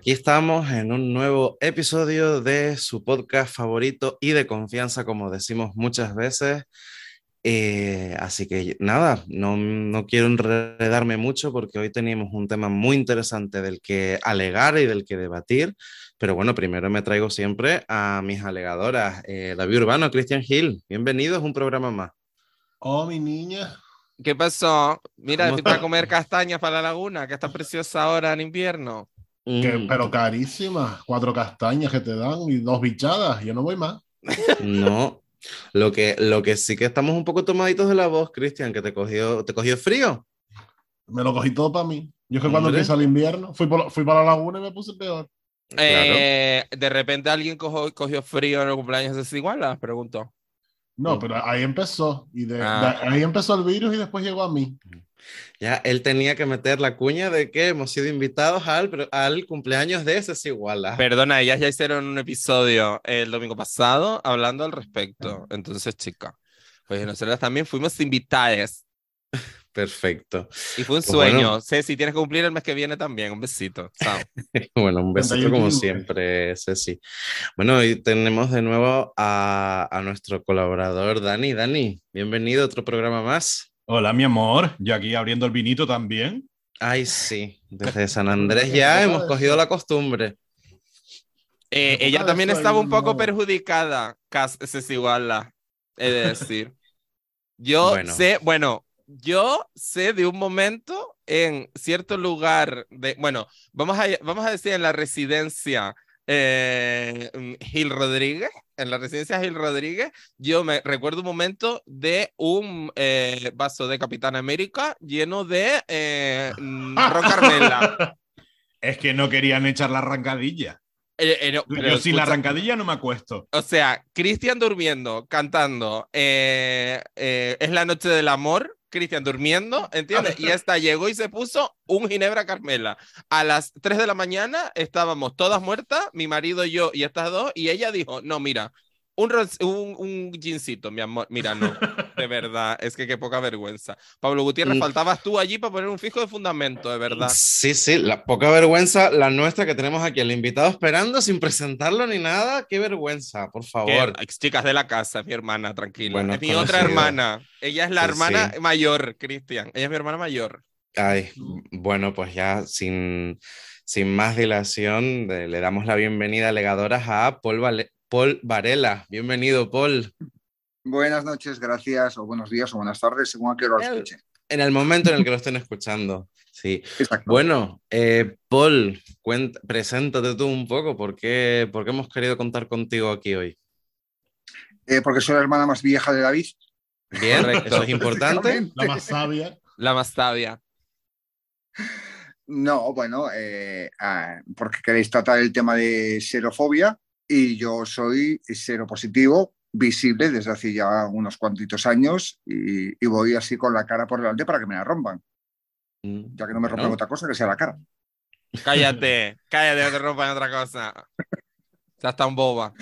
Aquí estamos en un nuevo episodio de su podcast favorito y de confianza, como decimos muchas veces. Eh, así que nada, no, no, quiero enredarme mucho porque hoy teníamos un tema muy interesante del que alegar y del que debatir. Pero bueno, primero me traigo siempre a mis alegadoras. Eh, David Urbano, Cristian Gil, bienvenidos a un programa más. Oh, mi niña. ¿Qué pasó? Mira, estoy para comer castañas para la laguna, que está preciosa ahora en invierno. Mm. pero carísimas, cuatro castañas que te dan y dos bichadas, yo no voy más. No, lo que, lo que sí que estamos un poco tomaditos de la voz, Cristian, que te cogió, te cogió frío. Me lo cogí todo para mí. Yo es que cuando empieza el invierno, fui, fui para la laguna y me puse peor. Eh, de repente alguien cogió, cogió frío en el cumpleaños de Iguala, pregunto. No, pero ahí empezó. Y de, ah. ahí empezó el virus y después llegó a mí. Ya, él tenía que meter la cuña de que hemos sido invitados al, al cumpleaños de ese Iguala. Perdona, ellas ya hicieron un episodio el domingo pasado hablando al respecto. Entonces, chica, pues nosotros también fuimos invitadas. Perfecto. Y fue un pues sueño. Ceci, tienes que cumplir el mes que viene también. Un besito. bueno, un besito como siempre, Ceci. Bueno, hoy tenemos de nuevo a, a nuestro colaborador Dani. Dani, bienvenido a otro programa más. Hola, mi amor. Yo aquí abriendo el vinito también. Ay, sí. Desde San Andrés ya hemos cogido la costumbre. Eh, ella también estaba un poco perjudicada, es igual he de decir. Yo sé, bueno, yo sé de un momento en cierto lugar de, bueno, vamos a, vamos a decir en la residencia eh, Gil Rodríguez, en la residencia Gil Rodríguez, yo me recuerdo un momento de un eh, vaso de Capitán América lleno de eh, Carmela. Es que no querían echar la arrancadilla. Eh, yo sin la arrancadilla no me acuesto. O sea, Cristian durmiendo, cantando, es la noche del amor, Cristian durmiendo, ¿entiendes? Y esta llegó y se puso un Ginebra Carmela. A las 3 de la mañana estábamos todas muertas, mi marido, yo y estas dos, y ella dijo, no, mira, un, un, un jeansito, mi amor. Mira, no, de verdad, es que qué poca vergüenza. Pablo Gutiérrez, faltabas tú allí para poner un fijo de fundamento, de verdad. Sí, sí, la poca vergüenza, la nuestra que tenemos aquí, el invitado esperando sin presentarlo ni nada, qué vergüenza, por favor. Chicas de la casa, mi hermana, tranquila. es mi otra hermana. Ella es la hermana mayor, Cristian. Ella es mi hermana mayor. Ay, bueno, pues ya sin, sin más dilación, le damos la bienvenida a legadoras a Paul, Paul Varela. Bienvenido, Paul. Buenas noches, gracias, o buenos días, o buenas tardes, según a qué hora lo escuchen. En el momento en el que lo estén escuchando. Sí. Bueno, eh, Paul, preséntate tú un poco. ¿Por qué, ¿Por qué hemos querido contar contigo aquí hoy? Eh, porque soy la hermana más vieja de David. Bien, eso es importante. La más sabia. La más sabia. No, bueno, eh, ah, porque queréis tratar el tema de xerofobia y yo soy seropositivo visible desde hace ya unos cuantitos años y, voy así con la cara por delante para que me la rompan. Mm, ya que no me rompan otra cosa que sea la cara. Cállate, cállate, no te rompan otra cosa. Ya tan boba.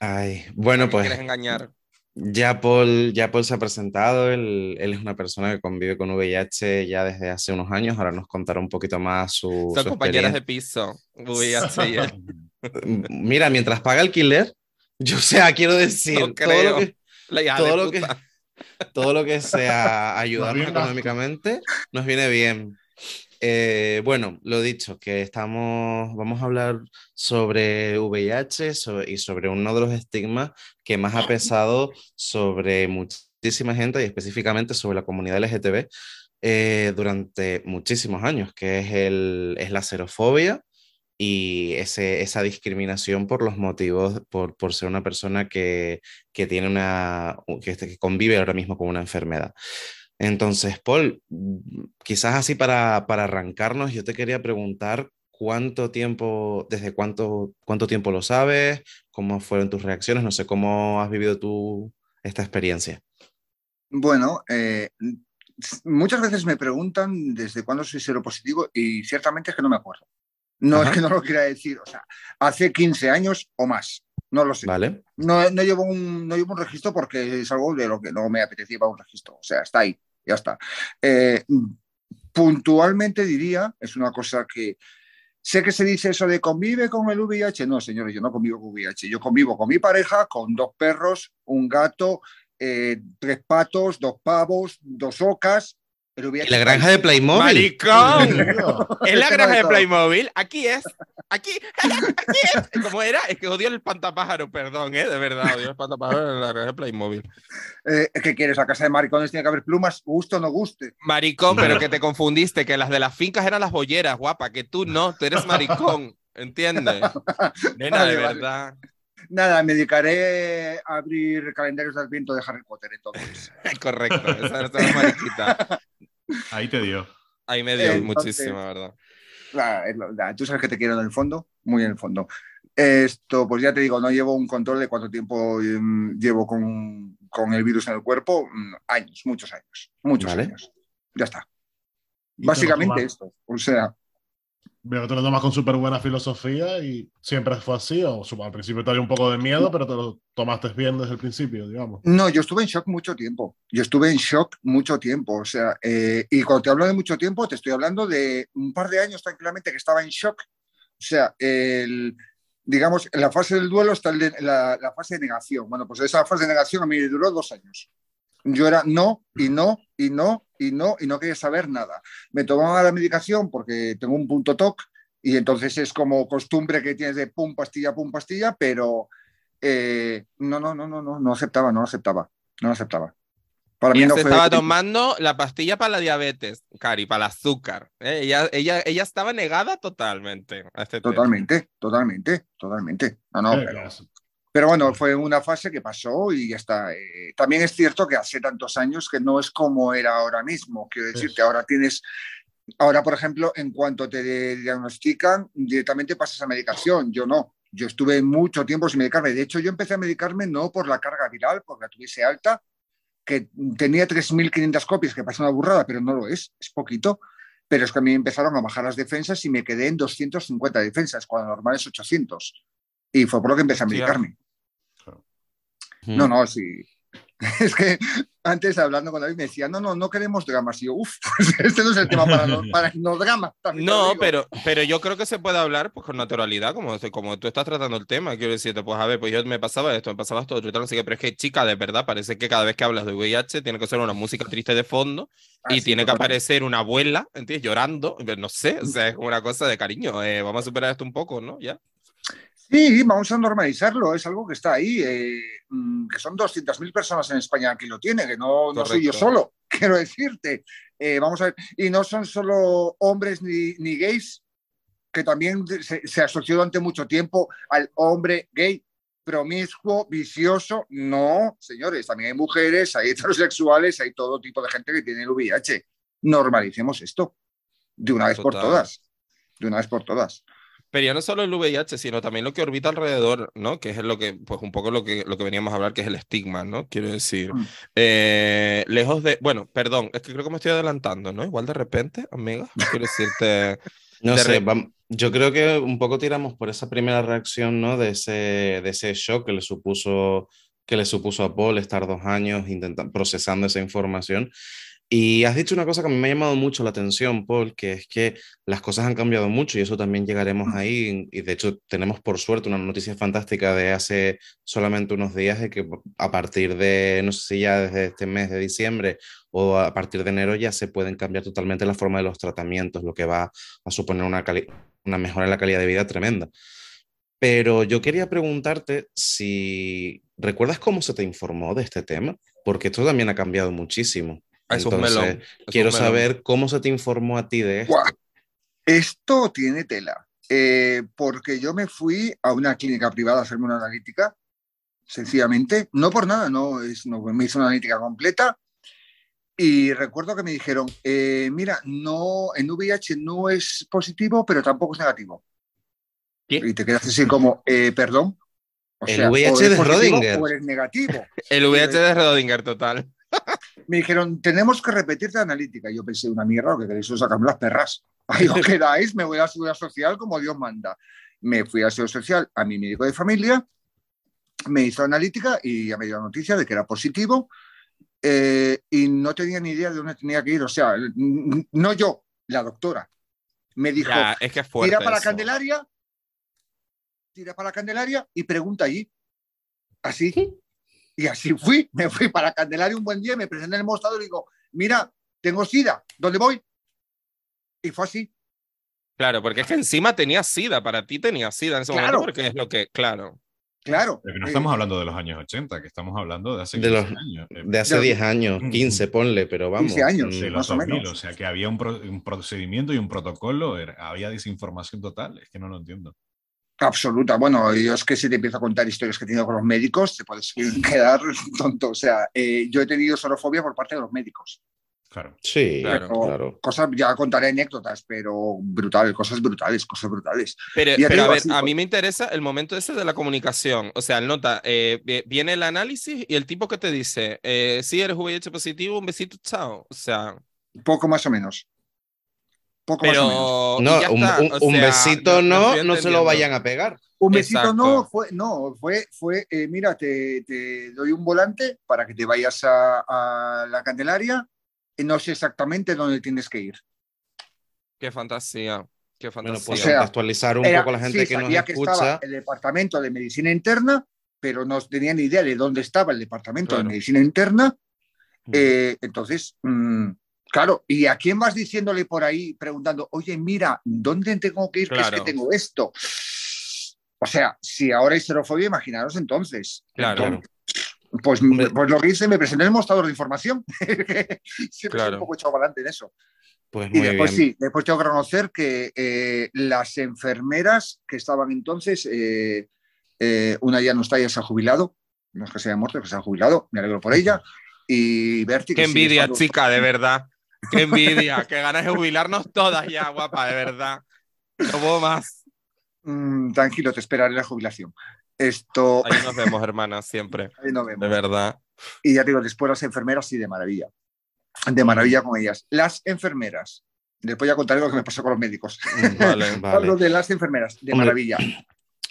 Ay, bueno, pues. quieres engañar? Ya Paul, ya Paul se ha presentado, él, él, es una persona que convive con VIH ya desde hace unos años, ahora nos contará un poquito más su... Son compañeras de piso, VIH Mira, mientras paga alquiler, yo sea, quiero decir, todo, lo que, todo, lo que, sea ayudarnos económicamente nos viene bien. Eh, bueno, lo dicho, que estamos, vamos a hablar sobre VIH y sobre uno de los estigmas que más ha pesado sobre muchísima gente y específicamente sobre la comunidad LGTB eh, durante muchísimos años, que es, el, es la xerofobia y esa discriminación por los motivos, por, por ser una persona que, que tiene una, que, que, convive ahora mismo con una enfermedad. Entonces, Paul, quizás así para, para arrancarnos, yo te quería preguntar cuánto tiempo, desde cuánto, cuánto tiempo lo sabes, cómo fueron tus reacciones, no sé cómo has vivido tú esta experiencia. Bueno, eh, muchas veces me preguntan desde cuándo soy seropositivo y ciertamente es que no me acuerdo. No es que no lo quiera decir, o sea, hace 15 años o más, no lo sé. Vale. No, no, llevo un, no llevo un registro porque es algo de lo que no me apetecía un registro, o sea, está ahí, ya está. Eh, puntualmente diría, es una cosa que, Sé que se dice eso de convive con el VIH. No, señores, yo no convivo con VIH. Yo convivo con mi pareja, con dos perros, un gato, eh, tres patos, dos pavos, dos ocas. ¿Y la granja de Playmobil? ¡Maricón! ¿Es la granja de Playmobil? Aquí es. Aquí, aquí es. ¿Cómo era? Es que odio el pantapájaro, perdón, ¿eh? De verdad, odio el pantapájaro en la granja de Playmobil. Eh, ¿Qué quieres? ¿La casa de maricones tiene que haber plumas? ¿Gusto o no guste? Maricón, pero que te confundiste, que las de las fincas eran las bolleras, guapa, que tú no, tú eres maricón, ¿entiendes? Nena, de verdad. Nada, me dedicaré a abrir calendarios del viento de Harry Potter, entonces. Correcto, esa, es mariquita. Ahí te dio. Ahí me dio muchísimo, ¿verdad? tú sabes que te quiero en el fondo, muy en el fondo. Esto, pues ya te digo, no llevo un control de cuánto tiempo em, llevo con, con, el virus en el cuerpo. Mm, años, muchos años. Muchos años. Ya está. Básicamente esto. O sea, Veo que te lo tomas con súper buena filosofía y siempre fue así, o al principio te dio un poco de miedo, pero te lo tomaste bien desde el principio, digamos. No, yo estuve en shock mucho tiempo. Yo estuve en shock mucho tiempo, o sea, eh, y cuando te hablo de mucho tiempo, te estoy hablando de un par de años tranquilamente que estaba en shock. O sea, el, digamos, en la fase del duelo está la, la fase de negación. Bueno, pues esa fase de negación a mí duró dos años. Yo era no y no y no y no y no quería saber nada. Me tomaba la medicación porque tengo un punto TOC y entonces es como costumbre que tienes de pum pastilla, pum pastilla, pero no, no, no, no, no, no aceptaba, no aceptaba, no aceptaba. Para mí no se estaba tomando la pastilla para la diabetes, Cari, para el azúcar. Ella, ella, ella estaba negada totalmente a este Totalmente, totalmente, totalmente. No, no, pero, pero bueno, fue una fase que pasó y ya está. Eh, también es cierto que hace tantos años que no es como era ahora mismo. Quiero decirte, ahora tienes, ahora por ejemplo, en cuanto te diagnostican, directamente pasas a medicación. Yo no. Yo estuve mucho tiempo sin medicarme. De hecho, yo empecé a medicarme no por la carga viral, porque la tuviese alta, que tenía 3.500 copias, que pasa una burrada, pero no lo es, es poquito. Pero es que a mí empezaron a bajar las defensas y me quedé en 250 defensas, cuando normal es 800. Y fue por lo que empecé a medicarme. No, no, sí. Es que antes hablando con David me decía, no, no, no queremos dramas. Y yo, uff, pues este no es el tema para, no, para no drama. No, pero, pero yo creo que se puede hablar pues, con naturalidad, como, como tú estás tratando el tema. Quiero decirte, pues a ver, pues yo me pasaba esto, me pasaba esto, otro, no sé qué, pero es que, chica, de verdad, parece que cada vez que hablas de VIH tiene que ser una música triste de fondo y ah, tiene que aparecer una abuela, ¿entiendes? Llorando, no sé, o sea, es una cosa de cariño. Eh, vamos a superar esto un poco, ¿no? Ya. Sí, vamos a normalizarlo, es algo que está ahí, eh, mm, que son 200.000 personas en España que lo tienen, que no, no soy yo solo, quiero decirte. Eh, vamos a ver, y no son solo hombres ni, ni gays, que también se, se, asoció durante mucho tiempo al hombre gay promiscuo, vicioso. No, señores, también hay mujeres, hay heterosexuales, hay todo tipo de gente que tiene el VIH. Normalicemos esto de una vez por todas. De una vez por todas. Pero ya no solo el VIH, sino también lo que orbita alrededor, ¿no? Que es lo que, pues un poco lo que, lo que veníamos a hablar, que es el estigma, ¿no? Quiero decir, mm. eh, lejos de, bueno, perdón, es que creo que me estoy adelantando, ¿no? Igual de repente, amiga, quiero decirte... no sé, yo creo que un poco tiramos por esa primera reacción, ¿no? De ese, de ese shock que le supuso que le supuso a Paul estar dos años intentando, procesando esa información. Y has dicho una cosa que a mí me ha llamado mucho la atención, Paul, que es que las cosas han cambiado mucho y eso también llegaremos ahí. Y de hecho tenemos por suerte una noticia fantástica de hace solamente unos días de que a partir de, no sé si ya desde este mes de diciembre o a partir de enero ya se pueden cambiar totalmente la forma de los tratamientos, lo que va a suponer una, una mejora en la calidad de vida tremenda. Pero yo quería preguntarte si recuerdas cómo se te informó de este tema, porque esto también ha cambiado muchísimo. Entonces, quiero saber cómo se te informó a ti de esto. Esto tiene tela, eh, porque yo me fui a una clínica privada a hacerme una analítica, sencillamente, no por nada, no, es, no me hice una analítica completa y recuerdo que me dijeron, eh, mira, no, en VIH no es positivo, pero tampoco es negativo. Y te quedas así como, eh, perdón. el VIH de Rodinger. O eres negativo. el VIH de Rodinger, total me dijeron, tenemos que repetir la analítica. Y yo pensé, una mierda, lo que queréis sacarme las perras. Ahí os quedáis, me voy a la seguridad social como Dios manda. Me fui a la seguridad social a mi médico de familia, me hizo analítica y ya me dio la noticia de que era positivo eh, y no tenía ni idea de dónde tenía que ir. O sea, no yo, la doctora. Me dijo, es que tira para la Candelaria, tira para la Candelaria y pregunta allí. Así. Y así fui, me fui para la Candelaria un buen día, me presenté en el mostrador y digo, mira, tengo SIDA, ¿dónde voy? Y fue así. Claro, porque es que encima tenía SIDA, para ti tenía SIDA en ese momento, porque es lo que, claro. Claro. Pero no estamos hablando de los años 80, que estamos hablando de hace de años. De hace 10 años, 15, ponle, pero vamos. 15 años, de los 2000, o sea que había un, un, procedimiento y un protocolo, había desinformación total, es que no lo entiendo. Absoluta. Bueno, yo es que si te empiezo a contar historias que he tenido con los médicos, te puedes quedar tonto. O sea, eh, yo he tenido sorofobia por parte de los médicos. Claro. Sí, claro, Cosas, ya contaré anécdotas, pero brutales, cosas brutales, cosas brutales. Pero, a ver, a mí me interesa el momento ese de la comunicación. O sea, nota, eh, viene el análisis y el tipo que te dice, eh, si eres VIH positivo, un besito, chao. O sea. Poco más o menos. Poco más o menos. No, un, besito no, no, se lo vayan a pegar. Un besito no, fue, no, fue, fue eh, mira, te, te, doy un volante para que te vayas a, a la Candelaria no sé exactamente dónde tienes que ir. Qué fantasía. Qué fantasía. Bueno, pues contextualizar un poco a la gente que nos que estaba el departamento de medicina interna, pero no tenía ni idea de dónde estaba el departamento de medicina interna. Mm. Eh, entonces, mm, claro, ¿y a quién vas diciéndole por ahí preguntando, oye, mira, ¿dónde tengo que ir? Que es que tengo esto. O sea, si ahora hay xerofobia, imaginaros entonces. Claro. Pues, pues, lo que hice, me presenté en el mostrador de información. Siempre claro. un poco echado adelante en eso. Pues y después sí, después tengo que reconocer que eh, las enfermeras que estaban entonces, eh, eh, una ya no está, ya se ha jubilado, no es que se haya muerto, que se ha jubilado, me alegro por ella. Y Berti. Qué envidia, chica, de verdad. Qué envidia, qué ganas de jubilarnos todas ya, guapa, de verdad. No puedo más. Mm, tranquilo, te esperaré la jubilación. Esto... Ahí nos vemos, hermanas, siempre. Ahí nos vemos. De verdad. Y ya digo, después las enfermeras, sí, de maravilla. De maravilla con ellas. Las enfermeras. Después ya contaré lo que me pasó con los médicos. Vale, vale. Hablo de las enfermeras, de maravilla.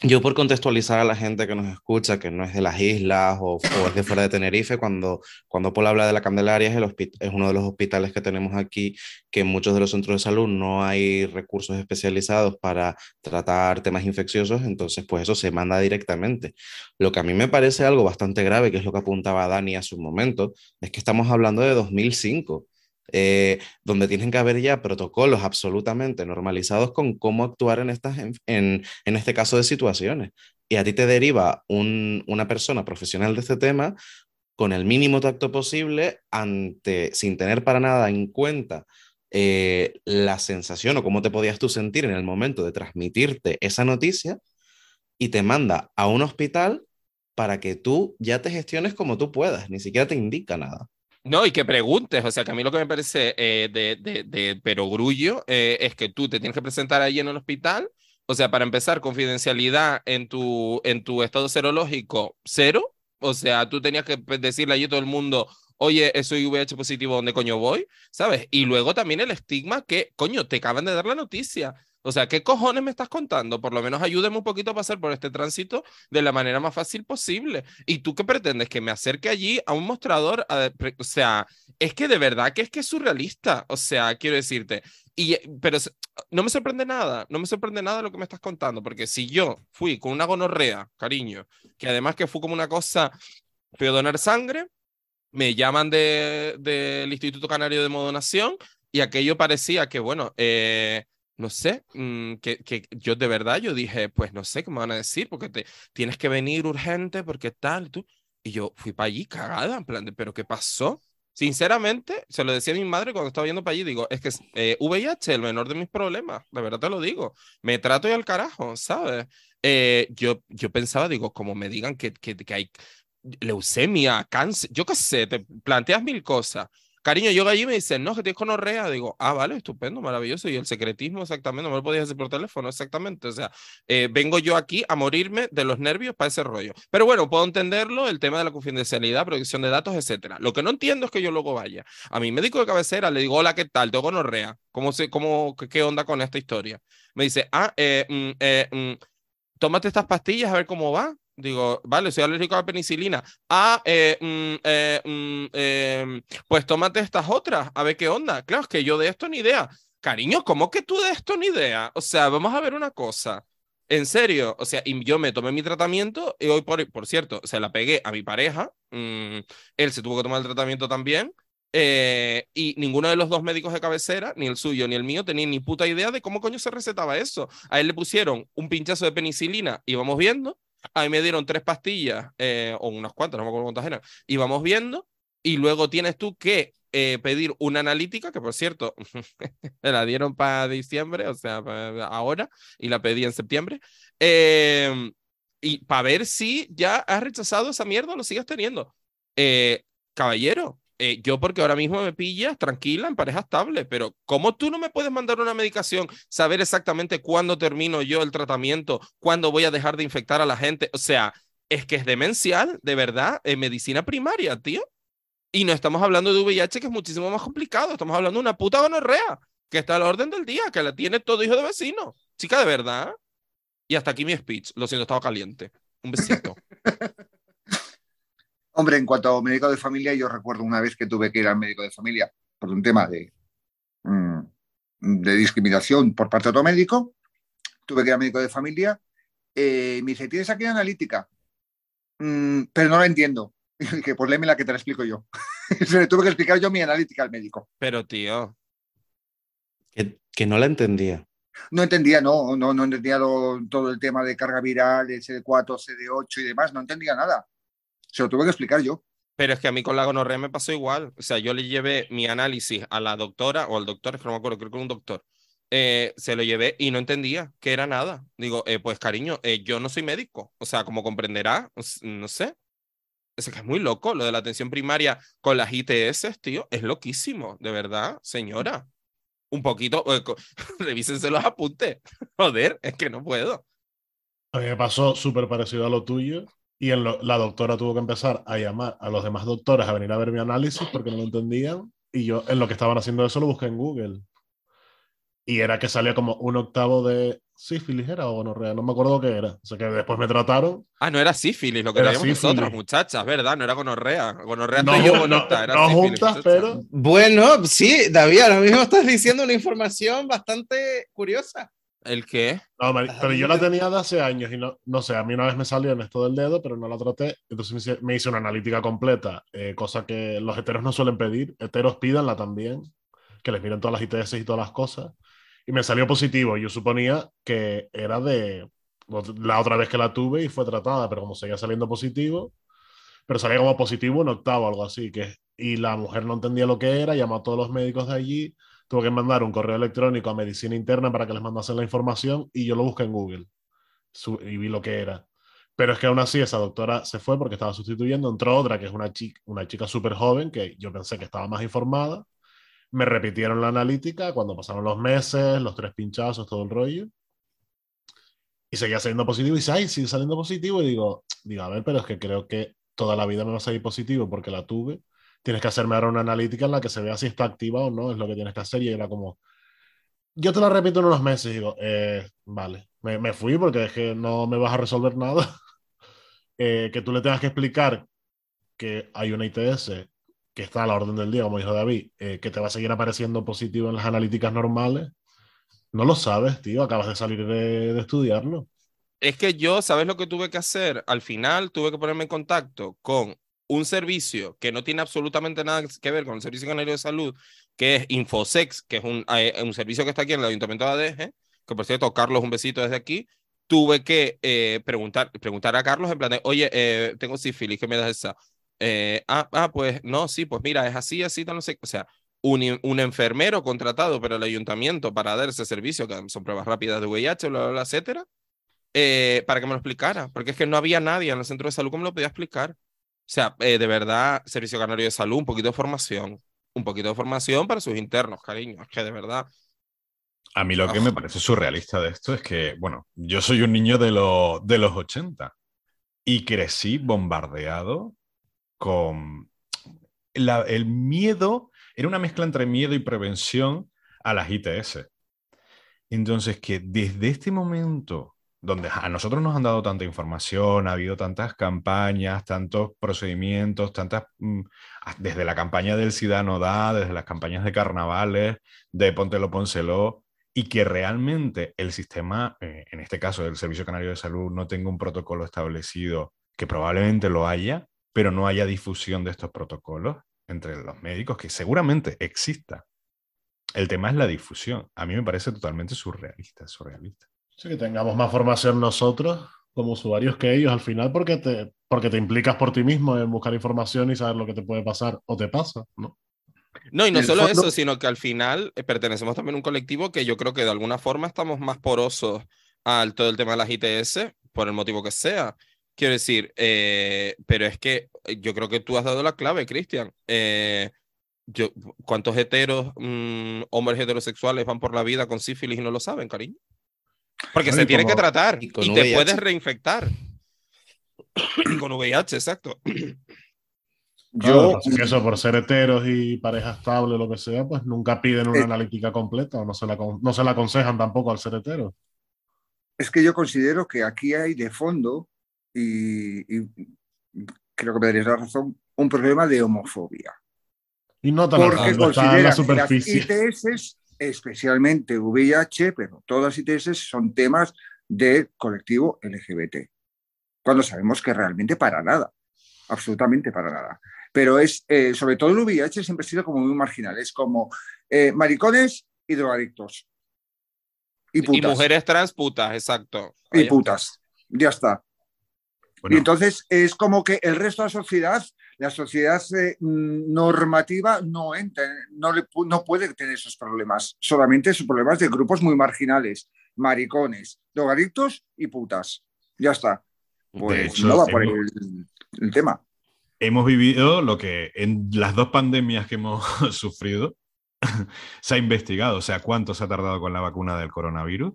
Yo por contextualizar a la gente que nos escucha, que no es de las islas o, es de fuera de Tenerife, cuando, cuando Paul habla de la Candelaria es, es uno de los hospitales que tenemos aquí, que en muchos de los centros de salud no hay recursos especializados para tratar temas infecciosos, entonces pues eso se manda directamente. Lo que a mí me parece algo bastante grave, que es lo que apuntaba Dani hace un momento, es que estamos hablando de 2005. Eh, donde tienen que haber ya protocolos absolutamente normalizados con cómo actuar en, estas, en, en, este caso de situaciones. Y a ti te deriva un, una persona profesional de este tema con el mínimo tacto posible ante, sin tener para nada en cuenta eh, la sensación o cómo te podías tú sentir en el momento de transmitirte esa noticia y te manda a un hospital para que tú ya te gestiones como tú puedas, ni siquiera te indica nada. No, y que preguntes, o sea, que a mí lo que me parece eh, de, de, de perogrullo eh, es que tú te tienes que presentar ahí en el hospital, o sea, para empezar, confidencialidad en tu, en tu estado serológico, cero, o sea, tú tenías que decirle allí a todo el mundo, oye, soy VIH positivo, ¿dónde coño voy? ¿Sabes? Y luego también el estigma que, coño, te acaban de dar la noticia. O sea, ¿qué cojones me estás contando? Por lo menos ayúdame un poquito a pasar por este tránsito de la manera más fácil posible. ¿Y tú qué pretendes? Que me acerque allí a un mostrador. o sea, es que de verdad que es que es surrealista. O sea, quiero decirte. Y, pero no me sorprende nada, no me sorprende nada lo que me estás contando, porque si yo fui con una gonorrea, cariño, que además que fue como una cosa, fui donar sangre, me llaman del de, Instituto Canario de Modonación y aquello parecía que, bueno, eh, no sé, mm, que, que, yo de verdad yo dije, pues no sé qué van a decir, porque te tienes que venir urgente, porque tal, tú. Y yo fui para allí cagada, en plan de, ¿pero qué pasó? Sinceramente, se lo decía a mi madre cuando estaba yendo para allí, digo, es que eh, VIH el menor de mis problemas, de verdad te lo digo, me trato y al carajo, ¿sabes? Eh, yo, yo pensaba, digo, como me digan que, que, que hay leucemia, cáncer, yo qué sé, te planteas mil cosas Cariño, yo allí me dicen, no, que tienes conorrea. Digo, ah, vale, estupendo, maravilloso. Y el secretismo, exactamente, no me lo podías decir por teléfono, exactamente. O sea, eh, vengo yo aquí a morirme de los nervios para ese rollo. Pero bueno, puedo entenderlo, el tema de la confidencialidad, protección de datos, etcétera. Lo que no entiendo es que yo luego vaya a mi médico de cabecera, le digo, hola, ¿qué tal? Tengo gonorrea. ¿Cómo, se, cómo, qué, onda con esta historia? Me dice, ah, eh, mm, eh, mm, tómate estas pastillas a ver cómo va. Digo, vale, soy alérgico a la penicilina. Ah, eh, mm, eh, mm, em, pues tómate estas otras, a ver qué onda. Claro, es que yo de esto ni idea. cariño, ¿cómo que tú de esto ni idea? O sea, vamos a ver una cosa. En serio, o sea, yo me tomé mi tratamiento y hoy, por, por cierto, se la pegué a mi pareja. Mm, él se tuvo que tomar el tratamiento también. Eh, y ninguno de los dos médicos de cabecera, ni el suyo ni el mío, tenía ni puta idea de cómo coño se recetaba eso. A él le pusieron un pinchazo de penicilina y vamos viendo. A mí me dieron tres pastillas, eh, o unas cuantas, no me acuerdo cuántas eran, y vamos viendo. Y luego tienes tú que eh, pedir una analítica, que por cierto, la dieron para diciembre, o sea, ahora, y la pedí en septiembre. Em, y para ver si ya has rechazado esa mierda o lo sigues teniendo. caballero, eh, yo porque ahora mismo me pillas tranquila en pareja estable, pero ¿cómo tú no me puedes mandar una medicación, saber exactamente cuándo termino yo el tratamiento, cuándo voy a dejar de infectar a la gente? O sea, es que es demencial, de verdad, en medicina primaria, tío. Y no estamos hablando de VIH, que es muchísimo más complicado, estamos hablando de una puta gonorrea, que está a la orden del día, que la tiene todo hijo de vecino. Chica, de verdad. Y hasta aquí mi speech, lo siento, estaba caliente. Un besito. Hombre, en cuanto a médico de familia, yo recuerdo una vez que tuve que ir al médico de familia por un tema de, mm, de discriminación por parte de otro médico. Tuve que ir al médico de familia. Eh, me dice, ¿tienes aquí analítica? Mm, pero no la entiendo. Y dije, pues léeme la que te la explico yo. Se le tuve que explicar yo mi analítica al médico. Pero, tío. Que, no la entendía. No entendía, no, no, no entendía todo el tema de carga viral, CD4, CD8 y demás, no entendía nada. Se lo tuve que explicar yo. Pero es que a mí con la gonorrea me pasó igual. O sea, yo le llevé mi análisis a la doctora o al doctor, es que no me acuerdo, creo que un doctor. Eh, se lo llevé y no entendía que era nada. Digo, eh, pues cariño, eh, yo no soy médico. O sea, como comprenderá, no sé. Es que es muy loco lo de la atención primaria con las ITS, tío. Es loquísimo, de verdad, señora. Un poquito, revísense los apuntes. Joder, es que no puedo. A mí me pasó súper parecido a lo tuyo. Y la doctora tuvo que empezar a llamar a los demás doctores a venir a ver mi análisis porque no lo entendían. Y yo en lo que estaban haciendo eso lo busqué en Google. Y era que salía como un octavo de sífilis, era o gonorrea, no me acuerdo qué era. O sea que después me trataron. Ah, no era sífilis, lo que teníamos nosotros, muchachas, ¿verdad? No era gonorrea. Gonorrea no, yo, no, no juntas, pero. Bueno, sí, David, ahora mismo estás diciendo una información bastante curiosa. ¿El qué? No, pero yo la tenía de hace años y no, no sé, a mí una vez me salió en esto del dedo, pero no la traté. Entonces me hice, una analítica completa, eh, cosa que los heteros no suelen pedir. Heteros pídanla también, que les miren todas las ITS y todas las cosas. Y me salió positivo. Yo suponía que era de la otra vez que la tuve y fue tratada, pero como seguía saliendo positivo, pero salía como positivo en octavo, algo así. Que, y la mujer no entendía lo que era, llamó a todos los médicos de allí tuve que mandar un correo electrónico a medicina interna para que les mandasen la información y yo lo busqué en Google y vi lo que era. Pero es que aún así esa doctora se fue porque estaba sustituyendo, entró otra que es una chica, una chica súper joven que yo pensé que estaba más informada. Me repitieron la analítica cuando pasaron los meses, los tres pinchazos, todo el rollo. Y seguía saliendo positivo y dice, ay, sigue saliendo positivo. Y digo, digo, a ver, pero es que creo que toda la vida me va a salir positivo porque la tuve tienes que hacerme ahora una analítica en la que se vea si está activa o no, es lo que tienes que hacer. Y era como, yo te la repito en unos meses. Y digo, eh, vale, me, me, fui porque es que no me vas a resolver nada. Eh, que tú le tengas que explicar que hay una ITS que está a la orden del día, como dijo David, eh, que te va a seguir apareciendo positivo en las analíticas normales. No lo sabes, tío, acabas de salir de, de estudiarlo. Es que yo, ¿sabes lo que tuve que hacer? Al final tuve que ponerme en contacto con un servicio que no tiene absolutamente nada que ver con el Servicio Canario de Salud, que es Infosex, que es un, eh, un servicio que está aquí en el Ayuntamiento de ADG, que por cierto, Carlos, un besito desde aquí, tuve que eh, preguntar, preguntar a Carlos en plan de, oye, eh, tengo sífilis, ¿qué me das esa? ah, ah, pues no, sí, pues mira, es así, así, no sé, o sea, un, un, enfermero contratado por el ayuntamiento para dar ese servicio, que son pruebas rápidas de VIH, bla, bla, bla etcétera, para que me lo explicara, porque es que no había nadie en el centro de salud que me lo podía explicar. O sea, eh, de verdad, Servicio Canario de Salud, un poquito de formación. Un poquito de formación para sus internos, cariño. Es que de verdad. A mí lo que me parece surrealista de esto es que, bueno, yo soy un niño de, de los 80 y crecí bombardeado con el miedo, era una mezcla entre miedo y prevención a las ITS. Entonces, que desde este momento donde a nosotros nos han dado tanta información, ha habido tantas campañas, tantos procedimientos, tantas, mm, desde la campaña del SIDA no da, desde las campañas de carnavales, de Póntelo, Pónselo, y que realmente el sistema, eh, en este caso el Servicio Canario de Salud, no tenga un protocolo establecido, que probablemente lo haya, pero no haya difusión de estos protocolos entre los médicos, que seguramente exista. El tema es la difusión. A mí me parece totalmente surrealista, surrealista. Sí, que tengamos más formación nosotros como usuarios que ellos al final porque te, porque te implicas por ti mismo en buscar información y saber lo que te puede pasar o te pasa, ¿no? No, y no solo eso, sino que al final eh, pertenecemos también a un colectivo que yo creo que de alguna forma estamos más porosos al todo el tema de las ITS, por el motivo que sea. Quiero decir, eh, pero es que eh, yo creo que tú has dado la clave, Cristian. yo, ¿Cuántos heteros, mm, hombres heterosexuales van por la vida con sífilis y no lo saben, cariño? Porque se tiene que tratar y, te puedes reinfectar. con VIH, exacto. Yo, eso por ser heteros y pareja estable, lo que sea, pues nunca piden una eh, analítica completa o no se, la, no se la aconsejan tampoco al ser hetero. Es que yo considero que aquí hay de fondo, y, creo que me daréis la razón, un problema de homofobia. Y no tan Porque considera la superficie. que las ITS especialmente VIH, pero todas ITS son temas de colectivo LGBT, cuando sabemos que realmente para nada, absolutamente para nada. Pero es, eh, sobre todo el VIH siempre ha sido como muy marginal, es como eh, maricones y drogadictos. Y, putas. y mujeres trans putas, exacto. y putas, ya está. Y entonces es como que el resto de la sociedad la sociedad eh, normativa no, entra, no, le, no puede tener esos problemas, solamente son problemas de grupos muy marginales, maricones, drogadictos y putas. Ya está. Pues no va por el, tema. Hemos vivido lo que en las dos pandemias que hemos sufrido se ha investigado, o sea, cuánto se ha tardado con la vacuna del coronavirus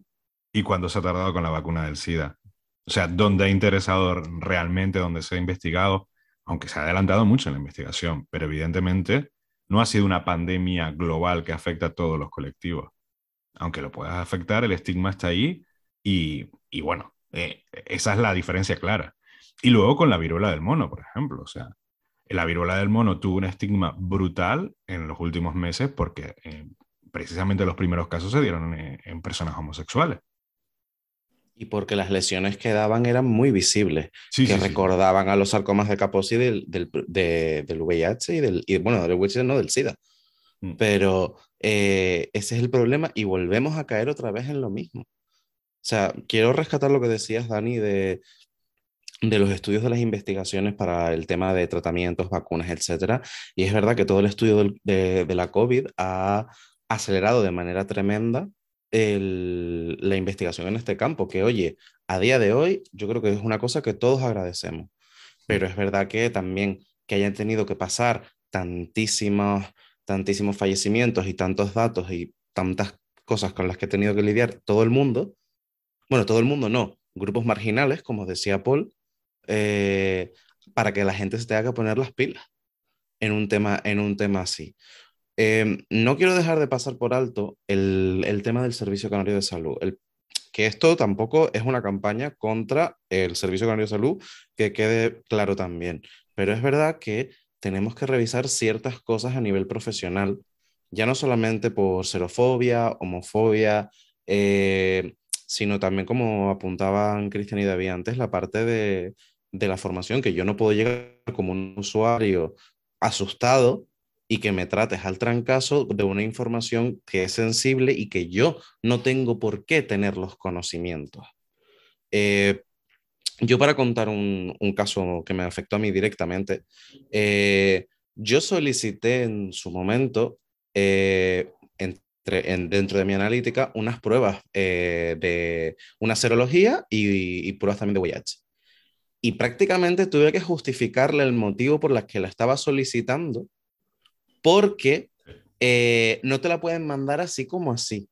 y cuánto se ha tardado con la vacuna del SIDA. O sea, dónde ha interesado realmente, dónde se ha investigado, aunque se ha adelantado mucho en la investigación, pero evidentemente no ha sido una pandemia global que afecta a todos los colectivos. Aunque lo pueda afectar, el estigma está ahí y, bueno, eh, esa es la diferencia clara. Y luego con la viruela del mono, por ejemplo, o sea, la viruela del mono tuvo un estigma brutal en los últimos meses porque eh, precisamente los primeros casos se dieron en personas homosexuales. Y porque las lesiones que daban eran muy visibles, que recordaban a los sarcomas de Kaposi del, del, del VIH y del, y, bueno, del VIH no, del SIDA. Mm. Pero eh, ese es el problema y volvemos a caer otra vez en lo mismo. O sea, quiero rescatar lo que decías, Dani, de, de los estudios de las investigaciones para el tema de tratamientos, vacunas, etc. Y es verdad que todo el estudio de, de la COVID ha acelerado de manera tremenda la investigación en este campo, que oye, a día de hoy yo creo que es una cosa que todos agradecemos, pero es verdad que también que hayan tenido que pasar tantísimos, tantísimos fallecimientos y tantos datos y tantas cosas con las que ha tenido que lidiar todo el mundo, bueno, todo el mundo no, grupos marginales, como decía Paul, eh, para que la gente se tenga que poner las pilas en un tema, en un tema así. Em, no quiero dejar de pasar por alto el, tema del Servicio Canario de Salud. que esto tampoco es una campaña contra el Servicio Canario de Salud, que quede claro también. Pero es verdad que tenemos que revisar ciertas cosas a nivel profesional, ya no solamente por xerofobia, homofobia, eh, sino también como apuntaban Cristian y David antes, la parte de, de la formación, que yo no puedo llegar como un usuario asustado y que me trates al trancazo de una información que es sensible y que yo no tengo por qué tener los conocimientos. Eh, yo para contar un, caso que me afectó a mí directamente, eh, yo solicité en su momento, eh, entre, dentro de mi analítica, unas pruebas de una serología y, y, pruebas también de VIH. Y prácticamente tuve que justificarle el motivo por el que la estaba solicitando porque eh, no te la pueden mandar así como así,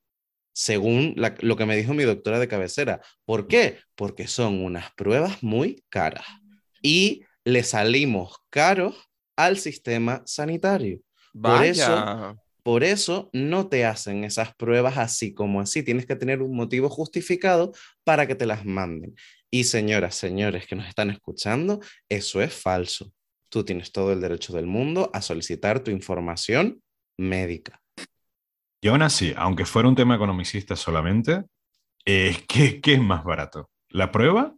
según lo que me dijo mi doctora de cabecera. ¿Por qué? Porque son unas pruebas muy caras y le salimos caros al sistema sanitario. Por eso, Por eso no te hacen esas pruebas así como así. Tienes que tener un motivo justificado para que te las manden. Y señoras, señores que nos están escuchando, eso es falso. Tú tienes todo el derecho del mundo a solicitar tu información médica. Y aún así, aunque fuera un tema economicista solamente, eh, ¿qué, es más barato? ¿La prueba?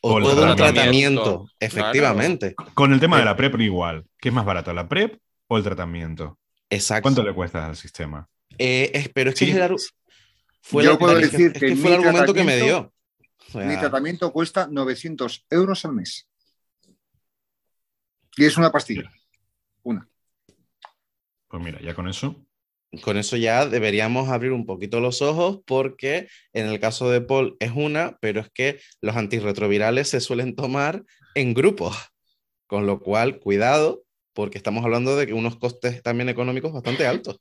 O, el tratamiento, efectivamente. Con el tema de eh, la PrEP igual. ¿Qué es más barato, la PrEP o el tratamiento? Exacto. ¿Cuánto le cuesta al sistema? Eh, pero es que fue, Yo puedo decir que, fue el argumento que me dio. mi tratamiento cuesta 900 euros al mes. Y es una pastilla. Una. Pues mira, ya con eso. Con eso ya deberíamos abrir un poquito los ojos porque en el caso de Paul es una, pero es que los antirretrovirales se suelen tomar en grupos. Con lo cual, cuidado, porque estamos hablando de que unos costes también económicos bastante altos.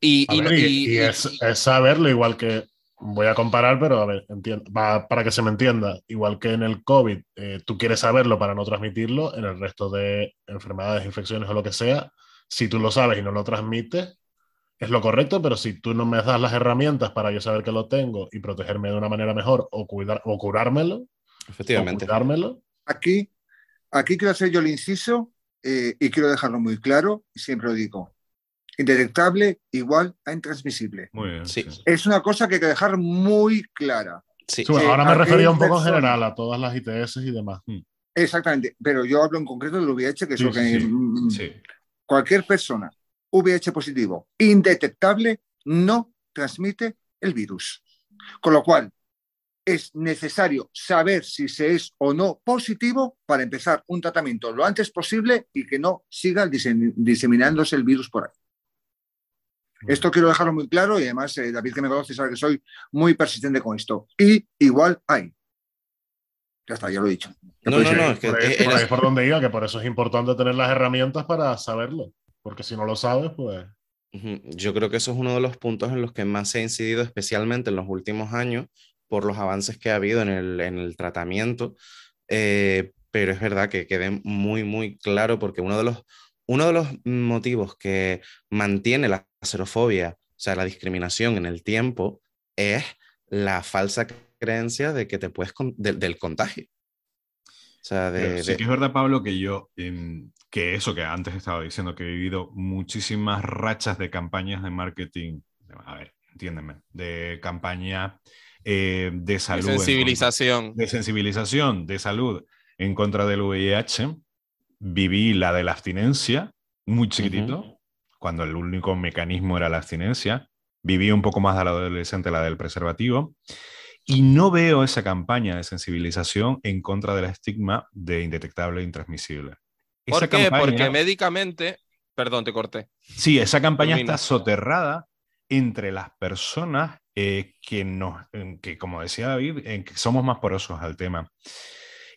Y, es, saberlo, igual que voy a comparar, pero a ver, para que se me entienda, igual que en el COVID, eh, tú quieres saberlo para no transmitirlo, en el resto de enfermedades, infecciones o lo que sea, si tú lo sabes y no lo transmites, es lo correcto, pero si tú no me das las herramientas para yo saber que lo tengo y protegerme de una manera mejor o, cuidar, o curármelo, Efectivamente. cuidármelo. Aquí, aquí quiero hacer yo el inciso eh, y quiero dejarlo muy claro, y siempre lo digo, indetectable igual a intransmisible. Muy bien, sí. Es una cosa que hay que dejar muy clara. Sí. ahora me refería un poco en general a todas las ITS y demás. Hmm. Exactamente, pero yo hablo en concreto del VIH, que es lo que mm, cualquier persona VIH positivo indetectable no transmite el virus. Con lo cual, es necesario saber si se es o no positivo para empezar un tratamiento lo antes posible y que no siga diseminándose el virus por ahí. Esto quiero dejarlo muy claro y además eh, David que me conoce sabe que soy muy persistente con esto. Y igual hay. Ya está, ya lo he dicho. No, no, no, es que por, por donde iba, que por eso es importante tener las herramientas para saberlo, porque si no lo sabes, pues... Yo creo que eso es uno de los puntos en los que más se ha incidido, especialmente en los últimos años, por los avances que ha habido en el, en el tratamiento, eh, pero es verdad que quede muy, muy claro porque uno de los, uno de los motivos que mantiene la xerofobia, o sea, la discriminación en el tiempo, es la falsa creencia de que te puedes, del contagio. O sea, de, sí que es verdad, Pablo, que yo, que eso que antes estaba diciendo, que he vivido muchísimas rachas de campañas de marketing, a ver, entiéndeme, de campaña eh, de salud. De sensibilización. de sensibilización, de salud en contra del VIH. Viví la de la abstinencia, muy chiquitito, cuando el único mecanismo era la abstinencia. Viví un poco más de la adolescente, la del preservativo. Y no veo esa campaña de sensibilización en contra del estigma de indetectable e intransmisible. ¿Por qué? Porque médicamente, perdón, te corté. Sí, esa campaña está soterrada entre las personas eh, que, nos, que, como decía David, en que somos más porosos al tema.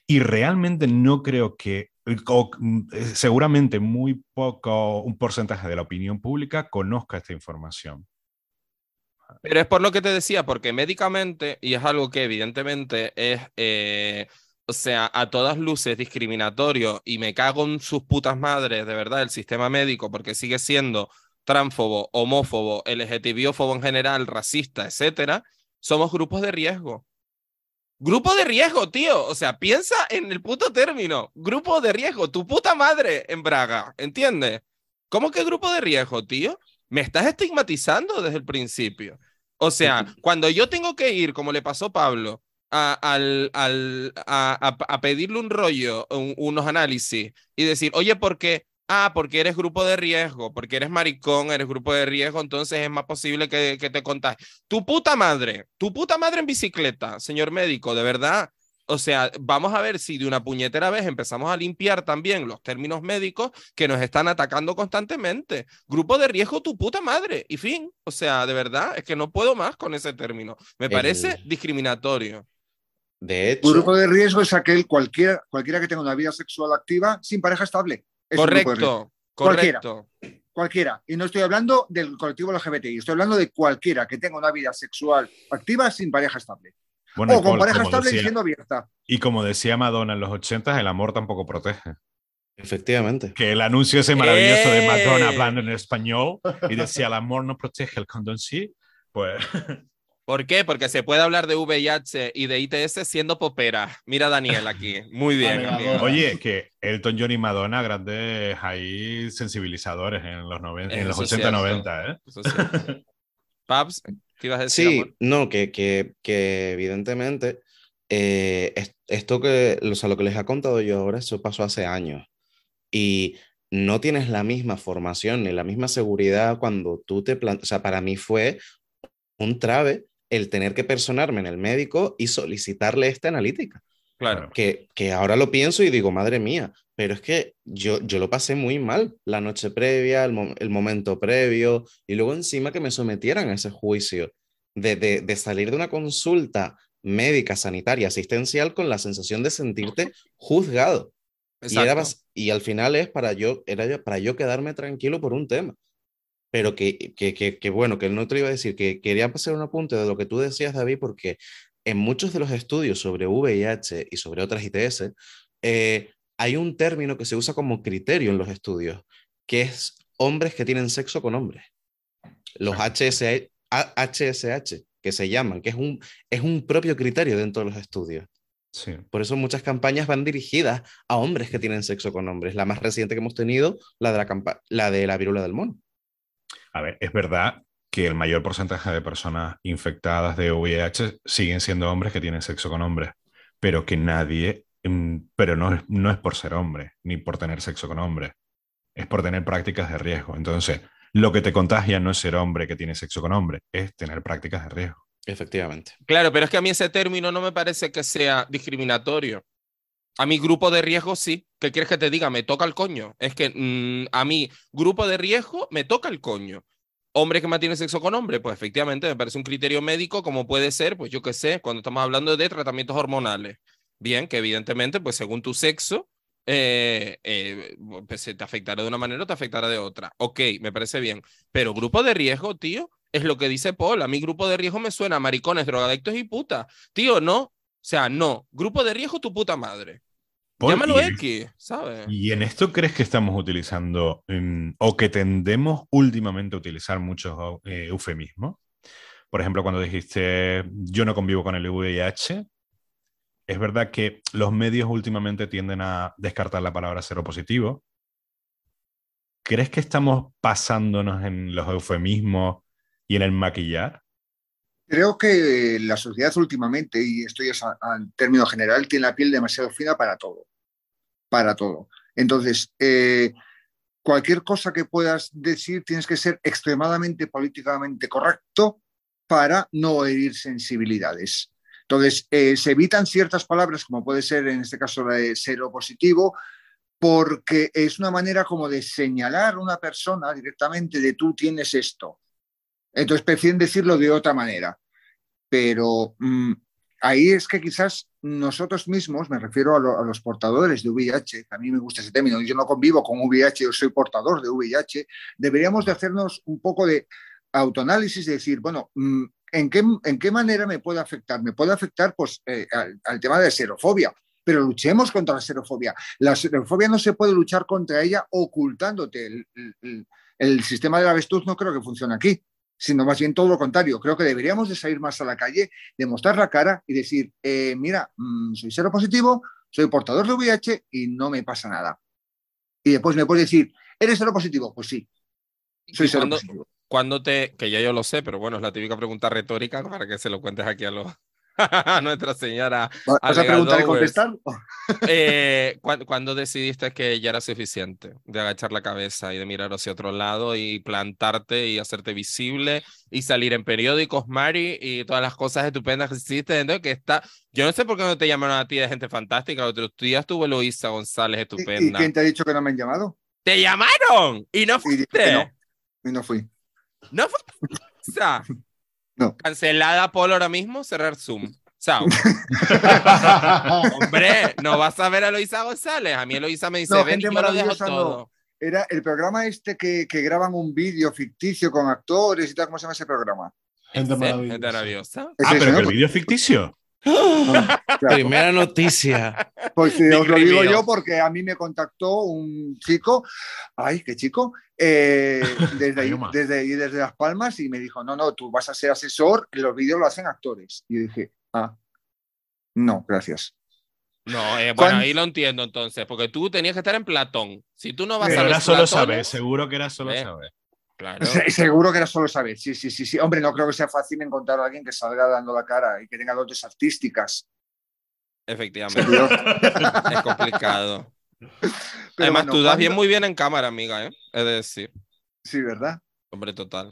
Y realmente no creo que, mm, eh, seguramente muy poco, un porcentaje de la opinión pública conozca esta información. Pero es por lo que te decía, porque médicamente, y es algo que evidentemente es, eh, o sea, a todas luces discriminatorio y me cago en sus putas madres, de verdad, el sistema médico, porque sigue siendo transfobo, homófobo, LGTBiófobo en general, racista, etcétera, somos grupos de riesgo. Grupo de riesgo, tío. O sea, piensa en el puto término. Grupo de riesgo. Tu puta madre en Braga. ¿Entiendes? ¿Cómo que grupo de riesgo, tío? Me estás estigmatizando desde el principio. O sea, cuando yo tengo que ir, como le pasó a Pablo, a, al, al, a, pedirle un rollo, unos análisis y decir, oye, ¿por qué? Ah, porque eres grupo de riesgo, porque eres maricón, eres grupo de riesgo, entonces es más posible que, que te contagies. Tu puta madre, tu puta madre en bicicleta, señor médico, de verdad. O sea, vamos a ver si de una puñetera vez empezamos a limpiar también los términos médicos que nos están atacando constantemente. Grupo de riesgo, tu puta madre. Y fin. O sea, de verdad, es que no puedo más con ese término. Me parece discriminatorio. De hecho. Grupo de riesgo es aquel cualquiera, cualquiera que tenga una vida sexual activa sin pareja estable correcto, correcto. Cualquiera, Y no estoy hablando del colectivo LGBTI, estoy hablando de cualquiera que tenga una vida sexual activa sin pareja estable. o con pareja estable siendo abierta. Y como decía Madonna en los 80, el amor tampoco protege. Efectivamente. Que el anuncio ese maravilloso de Madonna hablando en español y decía el amor no protege, el condón sí, pues... ¿Por qué? Porque se puede hablar de VIH y de ITS siendo popera. Mira Daniel aquí. Muy bien. Oye, que Elton John y Madonna, grandes ahí sensibilizadores en los, en los 80-90, ¿eh? Eso Paps, ¿qué ibas a decir? Sí, no, que, que, que evidentemente eh, esto que, o sea, lo que les ha contado yo ahora, eso pasó hace años. Y no tienes la misma formación ni la misma seguridad cuando tú te plantas. O sea, para mí fue un trave el tener que personarme en el médico y solicitarle esta analítica. Claro. Que, que ahora lo pienso y digo, madre mía, pero es que yo, yo lo pasé muy mal la noche previa, el, el momento previo, y luego encima que me sometieran a ese juicio de, de, de, salir de una consulta médica, sanitaria, asistencial con la sensación de sentirte juzgado. Y, era, y, al final es para yo, era para yo quedarme tranquilo por un tema pero que, que, que, bueno, que no te iba a decir, que quería pasar un apunte de lo que tú decías, David, porque en muchos de los estudios sobre VIH y sobre otras ITS, eh, hay un término que se usa como criterio en los estudios, que es hombres que tienen sexo con hombres. Los HSH, HSH que se llaman, que es un, es un propio criterio dentro de los estudios. Sí. Por eso muchas campañas van dirigidas a hombres que tienen sexo con hombres. La más reciente que hemos tenido, la de la, la, de la viruela del mono. A ver, es verdad que el mayor porcentaje de personas infectadas de VIH siguen siendo hombres que tienen sexo con hombres, pero que nadie, mm, pero no es, no es por ser hombre, ni por tener sexo con hombres, es por tener prácticas de riesgo. Entonces, lo que te contagia no es ser hombre que tiene sexo con hombre, es tener prácticas de riesgo. Efectivamente. Claro, pero es que a mí ese término no me parece que sea discriminatorio. A mi grupo de riesgo sí. ¿Qué quieres que te diga? Me toca el coño. Es que mm, a mí, grupo de riesgo, me toca el coño. Hombre que mantiene sexo con hombre, pues efectivamente me parece un criterio médico como puede ser, pues yo qué sé, cuando estamos hablando de tratamientos hormonales. Bien, que evidentemente, pues según tu sexo, eh, eh, pues te afectará de una manera o te afectará de otra. Ok, me parece bien. Pero grupo de riesgo, tío, es lo que dice Paul. A mi grupo de riesgo me suena maricones, drogadictos y puta. Tío, no. O sea, no. Grupo de riesgo, tu puta madre. Llámalo X, ¿sabes? ¿Y en esto crees que estamos utilizando em, o que tendemos últimamente a utilizar muchos eh, eufemismos? Por ejemplo, cuando dijiste yo no convivo con el VIH, es verdad que los medios últimamente tienden a descartar la palabra positivo. ¿Crees que estamos pasándonos en los eufemismos y en el maquillar? Creo que la sociedad últimamente, y esto ya es en término general, tiene la piel demasiado fina para todo. Para todo. Entonces, eh, cualquier cosa que puedas decir tienes que ser extremadamente políticamente correcto para no herir sensibilidades. Entonces, eh, se evitan ciertas palabras, como puede ser en este caso la de cero positivo, porque es una manera como de señalar a una persona directamente de tú tienes esto. Entonces prefieren decirlo de otra manera. Pero mm, ahí es que quizás nosotros mismos, me refiero a, los portadores de VIH, a mí me gusta ese término, yo no convivo con VIH, yo soy portador de VIH, deberíamos de hacernos un poco de autoanálisis y decir, bueno, mm, ¿en qué, ¿en qué manera me puede afectar? Me puede afectar pues, eh, al, tema de la xerofobia, pero luchemos contra la xerofobia. La xerofobia no se puede luchar contra ella ocultándote. El, el, el sistema avestruz no creo que funcione aquí sino más bien todo lo contrario. Creo que deberíamos de salir más a la calle, demostrar la cara y decir, eh, mira, mm, soy cero positivo, soy portador de VIH y no me pasa nada. Y después me puedes decir, ¿eres cero positivo? Pues sí, soy cero positivo. Cuando te, que ya yo lo sé, pero bueno, es la típica pregunta retórica para que se lo cuentes aquí a los, Nuestra señora. ¿Vas a preguntar y contestar? Eh, ¿Cuándo decidiste que ya era suficiente de agachar la cabeza y de mirar hacia otro lado y plantarte y hacerte visible y salir en periódicos, Mari, y todas las cosas estupendas que hiciste? Entonces, que está... Yo no sé por qué no te llamaron a ti de gente fantástica. Otros días estuvo Luisa González estupenda. ¿Y, quién te ha dicho que no me han llamado? ¡Te llamaron! Y no fuiste. Y, no, y no fui. No fuiste. No. Cancelada Paul ahora mismo, cerrar Zoom. Chao. Hombre, no vas a ver a Eloisa González. A mí Eloisa me dice, no, ven, yo lo dejo todo. Era el programa este que, que graban un vídeo ficticio con actores y tal. ¿Cómo se llama ese programa? Gente maravillosa. Gente maravillosa. Ah, pero el vídeo ficticio. Primera noticia. Pues os lo digo yo porque a mí me contactó un chico, ay, qué chico, eh, desde, ahí, desde, desde Las Palmas y me dijo, no, no, tú vas a ser asesor, los vídeos lo hacen actores. Y yo dije, ah, no, gracias. No, eh, bueno, ahí lo entiendo entonces, porque tú tenías que estar en Platón. Si tú no vas a era solo saber, seguro que era solo saber. Claro. Seguro que era solo saber. Sí, sí, sí, sí. Hombre, no creo que sea fácil encontrar a alguien que salga dando la cara y que tenga dotes artísticas. Efectivamente. es complicado. Además, tú das bien muy bien en cámara, amiga, ¿eh? Es decir. Sí, ¿verdad? Hombre, total.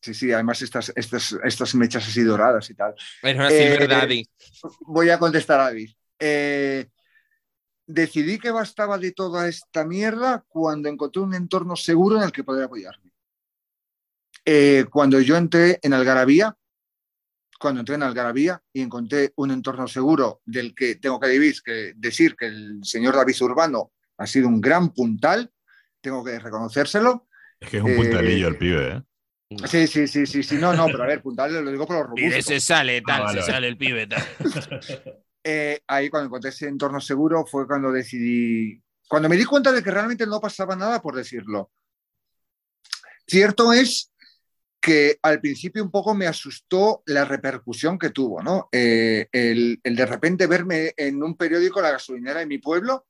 Sí, sí, además estas, estas, estas mechas así doradas y tal. Pero así, eh, Voy a contestar a David. Eh, decidí que bastaba de toda esta mierda cuando encontré un entorno seguro en el que poder apoyarme. Eh, cuando yo entré en Algarabía, cuando entré en Algarabía y encontré un entorno seguro del que tengo que decir que, el señor David Urbano ha sido un gran puntal, tengo que reconocérselo. Es que es un puntalillo el pibe, ¿eh? Sí, sí, sí, sí, sí, no, no, pero a ver, puntal lo digo por los robustos. Y se sale, tal, ah, se sale el pibe, tal. Eh, ahí cuando encontré ese entorno seguro fue cuando decidí, cuando me di cuenta de que realmente no pasaba nada por decirlo. Cierto es que al principio un poco me asustó la repercusión que tuvo, ¿no? Eh, el, de repente verme en un periódico La gasolinera de mi pueblo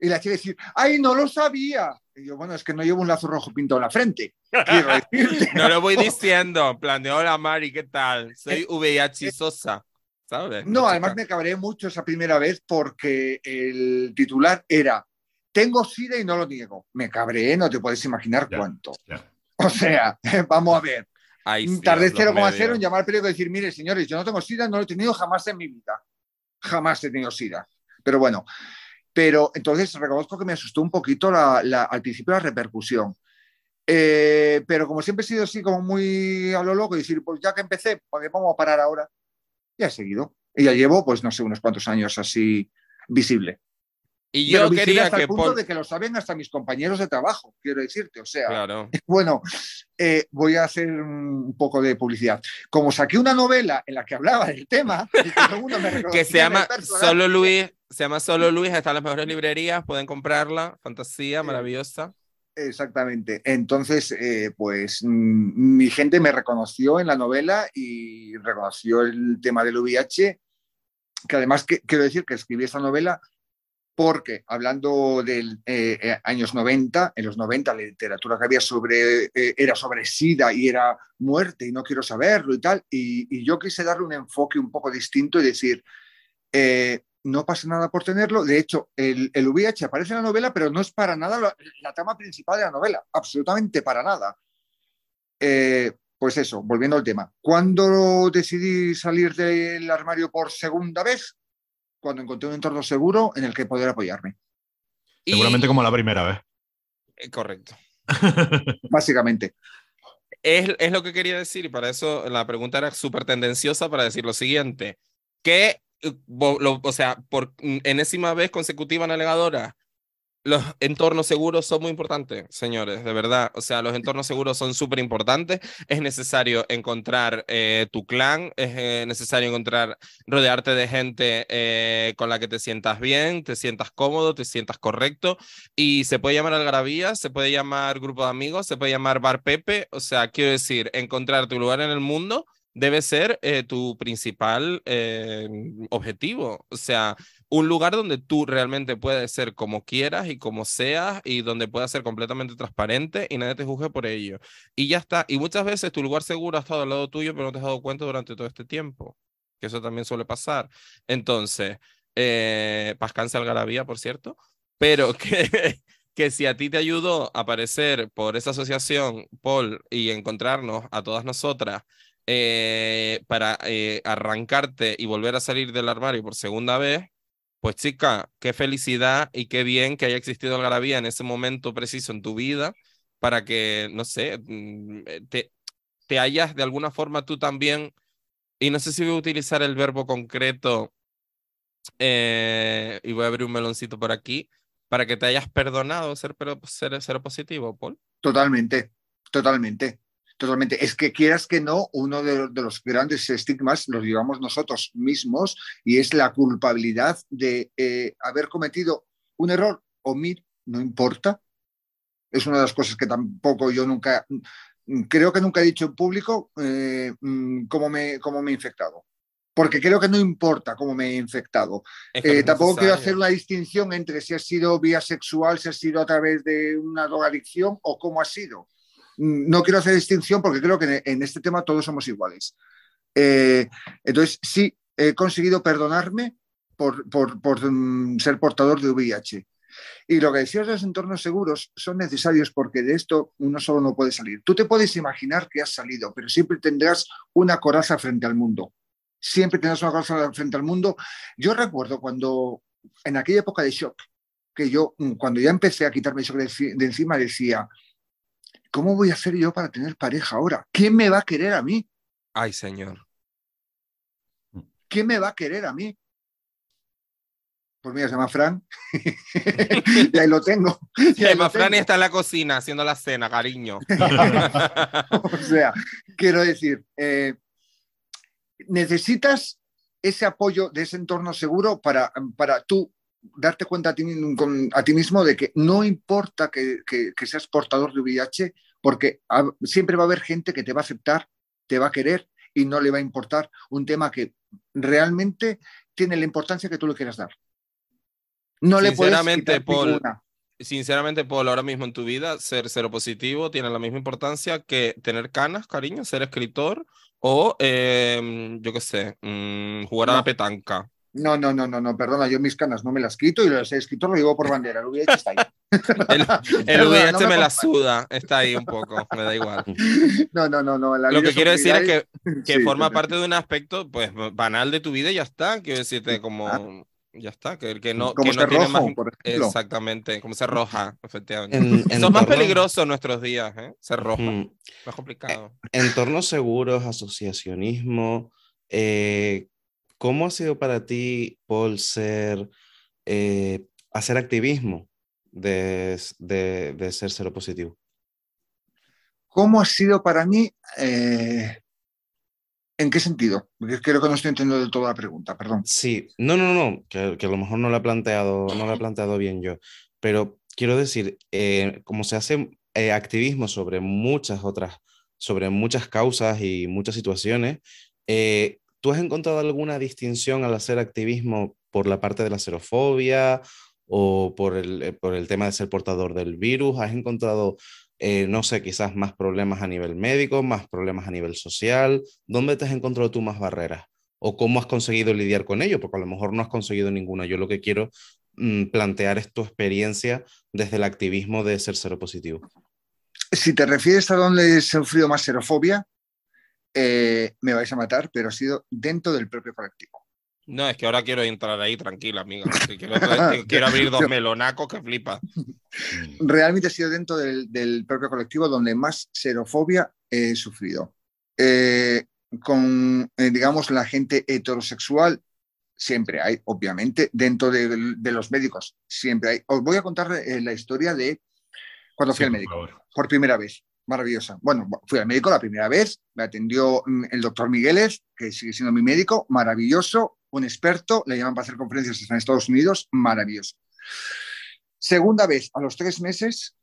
y la chica decir, ¡ay, no lo sabía! Y yo, bueno, es que no llevo un lazo rojo pintado en la frente. no lo voy diciendo, en plan de, hola Mari, ¿qué tal? Soy VIH Sosa. ¿sabes? No, además me cabré mucho esa primera vez porque el titular era, tengo SIDA y no lo niego. Me cabré, no te puedes imaginar cuánto. O sea, vamos a ver. Tardé 0,0 en llamar al periódico y decir, mire, señores, yo no tengo SIDA, no lo he tenido jamás en mi vida. Jamás he tenido SIDA. Pero bueno, pero entonces reconozco que me asustó un poquito al principio la repercusión. Eh, pero como siempre he sido así como muy a lo loco, y decir, pues ya que empecé, pues vamos a parar ahora. Y he seguido. Y ya llevo, pues no sé, unos cuantos años así visible. Y yo quería hasta que el punto de que lo saben hasta mis compañeros de trabajo, quiero decirte. O sea, bueno, eh, voy a hacer un poco de publicidad. Como saqué una novela en la que hablaba del tema, que se llama Solo Luis, se llama Solo Luis, está en las mejores librerías, pueden comprarla, fantasía, maravillosa. Exactamente. Entonces, eh, pues mm, mi gente me reconoció en la novela y reconoció el tema del VIH, que además quiero decir que escribí esta novela porque hablando de eh, eh, años 90, en los 90 la literatura que había sobre, eh, era sobre SIDA y era muerte y no quiero saberlo y tal, y, yo quise darle un enfoque un poco distinto y decir, no pasa nada por tenerlo, de hecho el, el, VIH aparece en la novela, pero no es para nada la, la trama principal de la novela, absolutamente para nada. pues eso, volviendo al tema, ¿cuándo decidí salir del armario por segunda vez? Cuando encontré un entorno seguro en el que poder apoyarme. Seguramente como la primera vez. Eh, correcto. Básicamente. Es, es, lo que quería decir y para eso la pregunta era súper tendenciosa para decir lo siguiente. ¿Qué, eh, o sea, por enésima vez consecutiva navegadora, los entornos seguros son muy importantes, señores, de verdad. O sea, los entornos seguros son súper importantes. Es necesario encontrar eh, tu clan, es eh, necesario encontrar, rodearte de gente eh, con la que te sientas bien, te sientas cómodo, te sientas correcto. Y se puede llamar algarabía, se puede llamar grupo de amigos, se puede llamar bar Pepe. O sea, quiero decir, encontrar tu lugar en el mundo debe ser tu principal objetivo. O sea, un lugar donde tú realmente puedes ser como quieras y como seas y donde puedas ser completamente transparente y nadie te juzgue por ello. Y ya está. Y muchas veces tu lugar seguro ha estado al lado tuyo, pero no te has dado cuenta durante todo este tiempo. Que eso también suele pasar. Entonces, eh, Pascanse Algarabía, por cierto, pero que, que si a ti te ayudó a aparecer por esa asociación, Paul, y encontrarnos a todas nosotras eh, para eh, arrancarte y volver a salir del armario por segunda vez, pues chica, qué felicidad y qué bien que haya existido Algarabía en ese momento preciso en tu vida para que, no sé, mm, eh, te, te hayas de alguna forma tú también, y no sé si voy a utilizar el verbo concreto, eh, y voy a abrir un meloncito por aquí, para que te hayas perdonado ser, ser, ser positivo, Paul. Totalmente, totalmente. Totalmente. Es que quieras que no, uno de, los grandes estigmas los llevamos nosotros mismos y es la culpabilidad de eh, haber cometido un error o mir, no importa. Es una de las cosas que tampoco yo nunca, creo que nunca he dicho en público eh, mm, cómo, me, cómo me he infectado porque creo que no importa cómo me he infectado. Eh, tampoco quiero hacer una distinción entre si ha sido vía sexual, si ha sido a través de una drogadicción o cómo ha sido. No quiero hacer distinción porque creo que en este tema todos somos iguales. Eh, entonces, sí, he conseguido perdonarme por, mm, ser portador de VIH. Y lo que decías de los entornos seguros son necesarios porque de esto uno solo no puede salir. Tú te puedes imaginar que has salido, pero siempre tendrás una coraza frente al mundo siempre tienes una cosa frente al mundo. Yo recuerdo cuando, en aquella época de shock, que yo, mm, cuando ya empecé a quitarme el shock de, encima, decía, ¿cómo voy a hacer yo para tener pareja ahora? ¿Quién me va a querer a mí? Ay, señor. ¿Quién me va a querer a mí? Pues mira, se llama Fran. y ahí lo tengo. Se llama Fran y está en la cocina haciendo la cena, cariño. o sea, quiero decir, eh, necesitas ese apoyo de ese entorno seguro para, para tú darte cuenta a ti, a ti mismo de que no importa que, seas portador de VIH, porque siempre va a haber gente que te va a aceptar, te va a querer y no le va a importar un tema que realmente tiene la importancia que tú le quieras dar. No le puedes Paul, Sinceramente, Paul, ahora mismo en tu vida, ser cero positivo tiene la misma importancia que tener canas, cariño, ser escritor o, em, yo qué sé, mm, jugar a la petanca. No, no, no, no, no, perdona, yo mis canas no me las quito y los he escrito lo llevo por bandera. El VIH está ahí. el, VIH me, la suda, está ahí un poco, me da igual. No, no, no, no. lo que quiero decir es que, que forma parte de un aspecto pues banal de tu vida y ya está. Quiero decirte, como. Ah. Ya está, que el que no, que no tiene más. Exactamente, como ser roja, efectivamente. Son más peligrosos nuestros días, ¿eh? Ser roja. Más complicado. Entornos seguros, asociacionismo. Eh, ¿Cómo ha sido para ti, Paul, ser, eh, hacer activismo de, de, de, ser cero positivo? ¿Cómo ha sido para mí? Eh, ¿En qué sentido? Porque creo que no estoy entendiendo del todo la pregunta, perdón. Sí, no, no, no, que, que a lo mejor no la, he planteado, no la he planteado bien yo, pero quiero decir, eh, como se hace eh, activismo sobre muchas otras, sobre muchas causas y muchas situaciones, eh, ¿tú has encontrado alguna distinción al hacer activismo por la parte de la xerofobia o por el, por el tema de ser portador del virus? ¿Has encontrado eh, no sé, quizás más problemas a nivel médico, más problemas a nivel social? ¿Dónde te has encontrado tú más barreras? ¿O cómo has conseguido lidiar con ello? Porque a lo mejor no has conseguido ninguna. Yo lo que quiero mm, plantear es tu experiencia desde el activismo de ser cero positivo. Si te refieres a dónde he sufrido más xerofobia, eh, me vais a matar, pero ha sido dentro del propio colectivo. No, es que ahora quiero entrar ahí tranquila, amiga. Quiero, abrir dos melonacos que flipa. Realmente ha sido dentro del, propio colectivo donde más xerofobia he sufrido. Eh, con, eh, digamos, la gente heterosexual, siempre hay, obviamente, dentro de, los médicos, siempre hay. Os voy a contar eh, la historia de cuando fui al médico, por primera vez maravillosa. Bueno, fui al médico la primera vez, me atendió mm, el doctor Migueles, que sigue siendo mi médico, maravilloso, un experto, le llaman para hacer conferencias en Estados Unidos, maravilloso. Segunda vez, a los tres meses,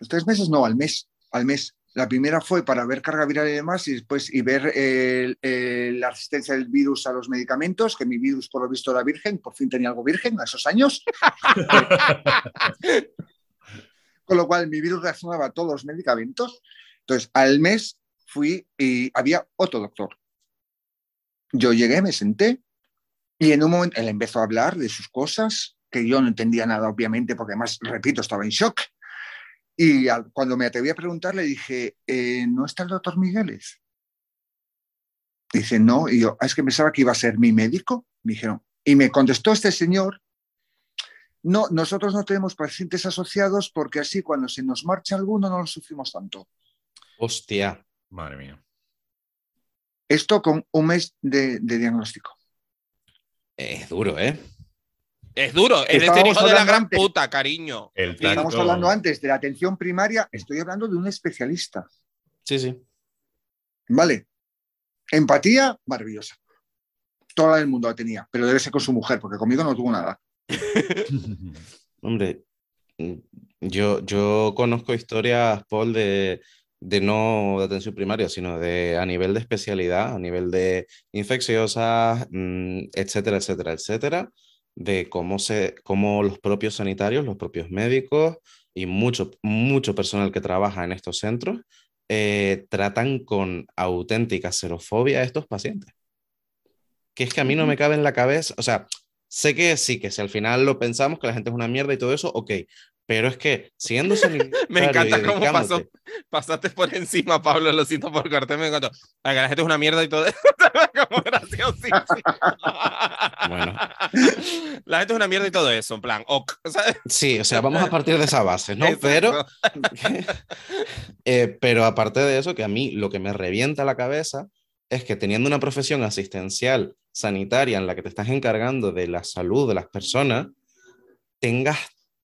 los tres meses no, al mes, al mes. La primera fue para ver carga viral y demás, y después y ver la resistencia del virus a los medicamentos, que mi virus por lo visto era virgen, por fin tenía algo virgen a esos años. Con lo cual mi virus reaccionaba a todos los medicamentos. Entonces, al mes fui y había otro doctor. Yo llegué, me senté y en un momento él empezó a hablar de sus cosas, que yo no entendía nada, obviamente, porque además, repito, estaba en shock. Y cuando me atreví a preguntarle, dije, eh, ¿no está el doctor Migueles? Dice, no. Y yo, ah, es que pensaba que iba a ser mi médico. Me dijeron, y me contestó este señor, no, nosotros no tenemos pacientes asociados porque así cuando se nos marcha alguno no lo sufrimos tanto. Hostia. Madre mía. Esto con un mes de diagnóstico. Es duro, ¿eh? Es duro, eres el hijo de la gran puta, cariño. Estamos hablando antes de la atención primaria, estoy hablando de un especialista. Sí, sí. ¿Vale? Empatía, maravillosa. Toda el mundo la tenía, pero debe ser con su mujer, porque conmigo no tuvo nada. Hombre, yo, yo conozco historias, Paul, de, de no de atención primaria, sino de a nivel de especialidad, a nivel de infecciosas, mm, etcétera, etcétera, etcétera, de cómo, se, cómo los propios sanitarios, los propios médicos y mucho, mucho personal que trabaja en estos centros eh, tratan con auténtica xerofobia a estos pacientes. Que es que a mí no me cabe en la cabeza, o sea, sé que sí, que si al final lo pensamos, que la gente es una mierda y todo eso, ok, pero es que siendo Me encanta cómo pasó, pasaste por encima, Pablo, lo siento por corte, me encantó. La gente es una mierda y todo eso. como bueno. La gente es una mierda y todo eso, en plan, ok. Sí, o sea, vamos a partir de esa base, ¿no? Pero, eh, pero aparte de eso, que a mí lo que me revienta la cabeza es que teniendo una profesión asistencial sanitaria en la que te estás encargando de la salud de las personas, tengas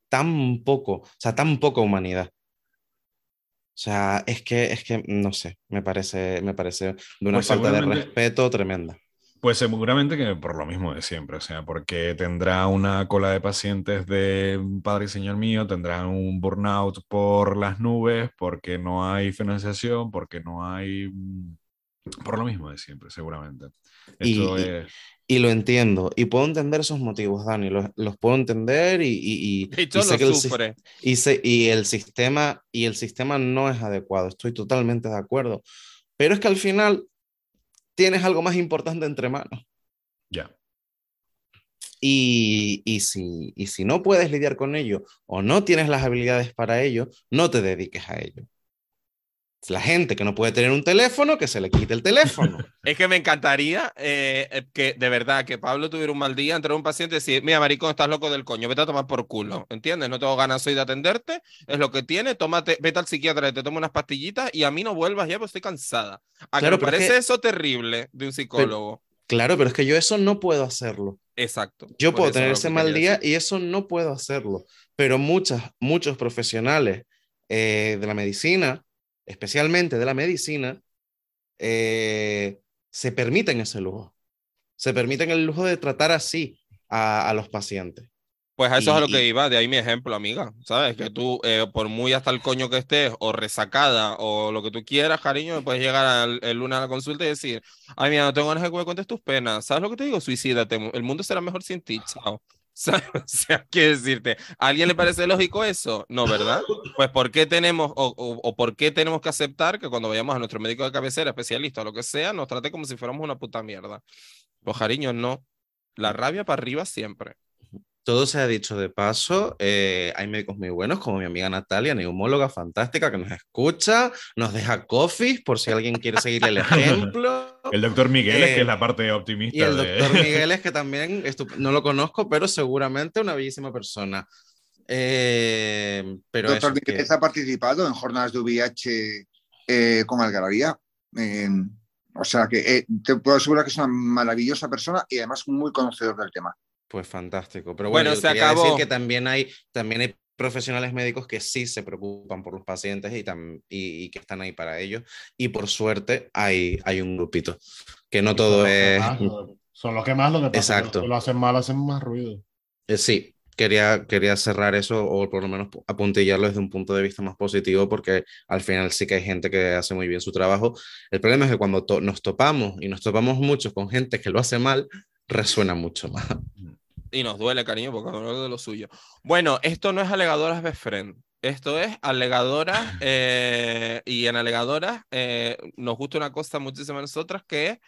tan poco, o sea, tan poca humanidad. O sea, es que, es que, no sé, me parece, me parece de una pues falta de respeto tremenda. Pues seguramente que por lo mismo de siempre, o sea, porque tendrá una cola de pacientes de Padre y Señor mío, tendrá un burnout por las nubes, porque no hay financiación, porque no hay... Por lo mismo de siempre, seguramente. Esto y, es... Y lo entiendo, y puedo entender esos motivos, Dani, los, los puedo entender y, y, y, y sé que el, y, y el sistema y el sistema no es adecuado, estoy totalmente de acuerdo, pero es que al final tienes algo más importante entre manos. Ya. Y, y, si, y si no puedes lidiar con ello o no tienes las habilidades para ello, no te dediques a ello la gente que no puede tener un teléfono, que se le quite el teléfono. es que me encantaría eh, eh, que de verdad que Pablo tuviera un mal día, entrar un paciente y decir, mira, maricón, estás loco del coño, vete a tomar por culo, ¿entiendes? No tengo ganas hoy de atenderte, es lo que tiene, tómate, vete al psiquiatra, te toma unas pastillitas y a mí no vuelvas ya, pues estoy cansada. ¿A claro, me parece eso terrible de un psicólogo? claro, pero es que yo eso no puedo hacerlo. Exacto. Yo puedo tener ese mal día y eso no puedo hacerlo, pero muchas, muchos profesionales eh, de la medicina especialmente de la medicina, eh, se permiten ese lujo. Se permiten el lujo de tratar así a, los pacientes. Pues eso es a lo que iba, de ahí mi ejemplo, amiga. ¿Sabes? Que tú, eh, por muy hasta el coño que estés, o resacada, o lo que tú quieras, cariño, puedes llegar el lunes a la consulta y decir, ay, mira, no tengo ganas de que me cuentes tus penas. ¿Sabes lo que te digo? Suicídate. El mundo será mejor sin ti. Chao. O sea, ¿qué decirte? ¿A alguien le parece lógico eso? No, ¿verdad? Pues ¿por qué tenemos o, o, por qué tenemos que aceptar que cuando vayamos a nuestro médico de cabecera, especialista o lo que sea, nos trate como si fuéramos una puta mierda? Pues cariño, no. La rabia para arriba siempre. Todo se ha dicho de paso, eh, hay médicos muy buenos como mi amiga Natalia, neumóloga fantástica que nos escucha, nos deja coffee por si alguien quiere seguir el ejemplo. el doctor Miguel es que es la parte optimista. Y el doctor Miguel es que también, no lo conozco, pero seguramente una bellísima persona. Eh, pero doctor Miguel ha participado en jornadas de VIH eh, con Algarabía. o sea que te puedo asegurar que es una maravillosa persona y además muy conocedor del tema. Pues fantástico. Pero bueno, se quería decir que también hay, también hay profesionales médicos que sí se preocupan por los pacientes y, y, que están ahí para ellos. Y por suerte hay, hay un grupito, que no todo es... son los que más lo que pasa, Exacto. lo hacen mal, hacen más ruido. Eh, sí, quería, quería cerrar eso o por lo menos apuntillarlo desde un punto de vista más positivo porque al final sí que hay gente que hace muy bien su trabajo. El problema es que cuando nos topamos y nos topamos mucho con gente que lo hace mal, resuena mucho más. Y nos duele, cariño, porque no de lo suyo. Bueno, esto no es alegadoras best friend. Esto es alegadoras eh, y en alegadoras eh, nos gusta una cosa muchísimo a nosotras que es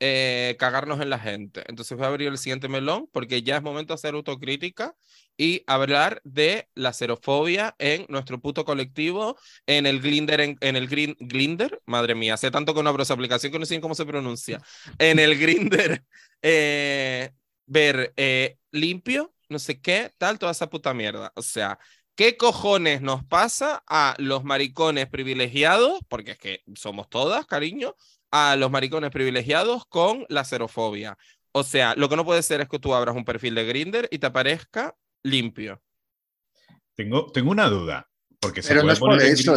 eh, cagarnos en la gente. Entonces voy a abrir el siguiente melón porque ya es momento de hacer autocrítica y hablar de la xerofobia en nuestro puto colectivo, en el Glinder, en, el Green, Glinder, madre mía, hace tanto que no abro esa aplicación que no sé cómo se pronuncia, en el Grinder, ver limpio, no sé qué, tal, toda esa puta mierda. O sea, ¿qué cojones nos pasa a los maricones privilegiados? Porque es que somos todas, cariño, a los maricones privilegiados con la xerofobia. O sea, lo que no puede ser es que tú abras un perfil de Grinder y te aparezca limpio. Tengo, tengo una duda. Porque Pero no es por eso,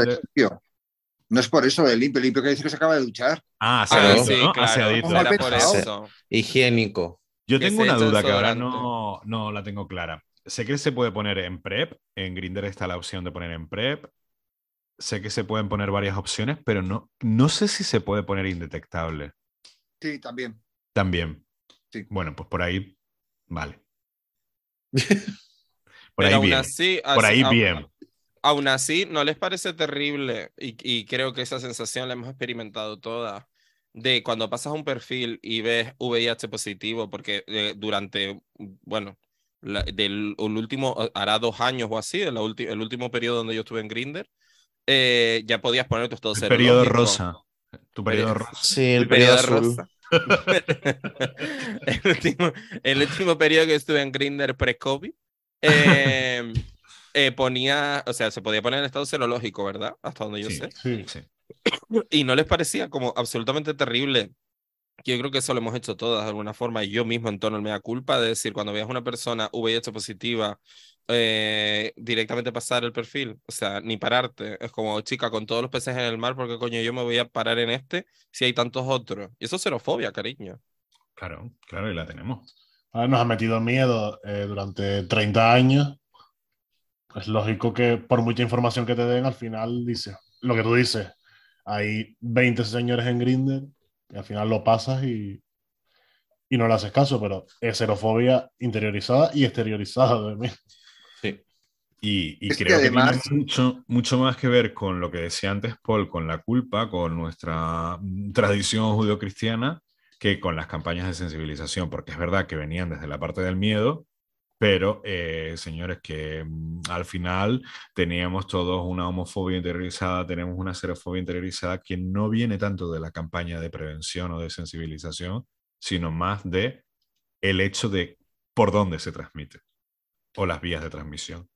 No es por eso de limpio, limpio que dice que se acaba de duchar. Ah, aseadito, ah, sí, claro. por eso. Higiénico. Yo tengo una duda que ahora no, no la tengo clara. Sé que se puede poner en prep, en Grinder está la opción de poner en prep. Sé que se pueden poner varias opciones, pero no, no sé si se puede poner indetectable. Sí, también. También. Sí. Bueno, pues por ahí, vale. por ahí bien. por ahí bien aún así, ¿no les parece terrible? Y, creo que esa sensación la hemos experimentado todas, de cuando pasas un perfil y ves VIH positivo, porque eh, durante, bueno, del el último, hará dos años o así, el, el último periodo donde yo estuve en Grinder, eh, ya podías poner tus estados El periodo rosa. Tu periodo rosa. Sí, el, periodo, rosa. el, último, el último periodo que estuve en Grinder pre-COVID. Eh, eh, ponía, o sea, se podía poner en estado serológico, ¿verdad? Hasta donde yo sé. Sí, sí. Y no les parecía como absolutamente terrible. Yo creo que eso lo hemos hecho todas de alguna forma. Y yo mismo en torno me da culpa de decir, cuando veas una persona VIH positiva, eh, directamente pasar el perfil. O sea, ni pararte. Es como, chica, con todos los peces en el mar, porque coño yo me voy a parar en este si hay tantos otros? Y eso es xerofobia, cariño. Claro, claro, y la tenemos. nos ha metido miedo eh, durante 30 años es lógico que por mucha información que te den, al final dice lo que tú dices. Hay 20 señores en Grinder y al final lo pasas y, y no le haces caso, pero es xerofobia interiorizada y exteriorizada de mí. Sí. Y, creo que, tiene mucho, mucho más que ver con lo que decía antes Paul, con la culpa, con nuestra tradición judeocristiana, que con las campañas de sensibilización, porque es verdad que venían desde la parte del miedo, pero eh, señores, que mm, al final teníamos todos una homofobia interiorizada, tenemos una xerofobia interiorizada que no viene tanto de la campaña de prevención o de sensibilización, sino más de el hecho de por dónde se transmite o las vías de transmisión.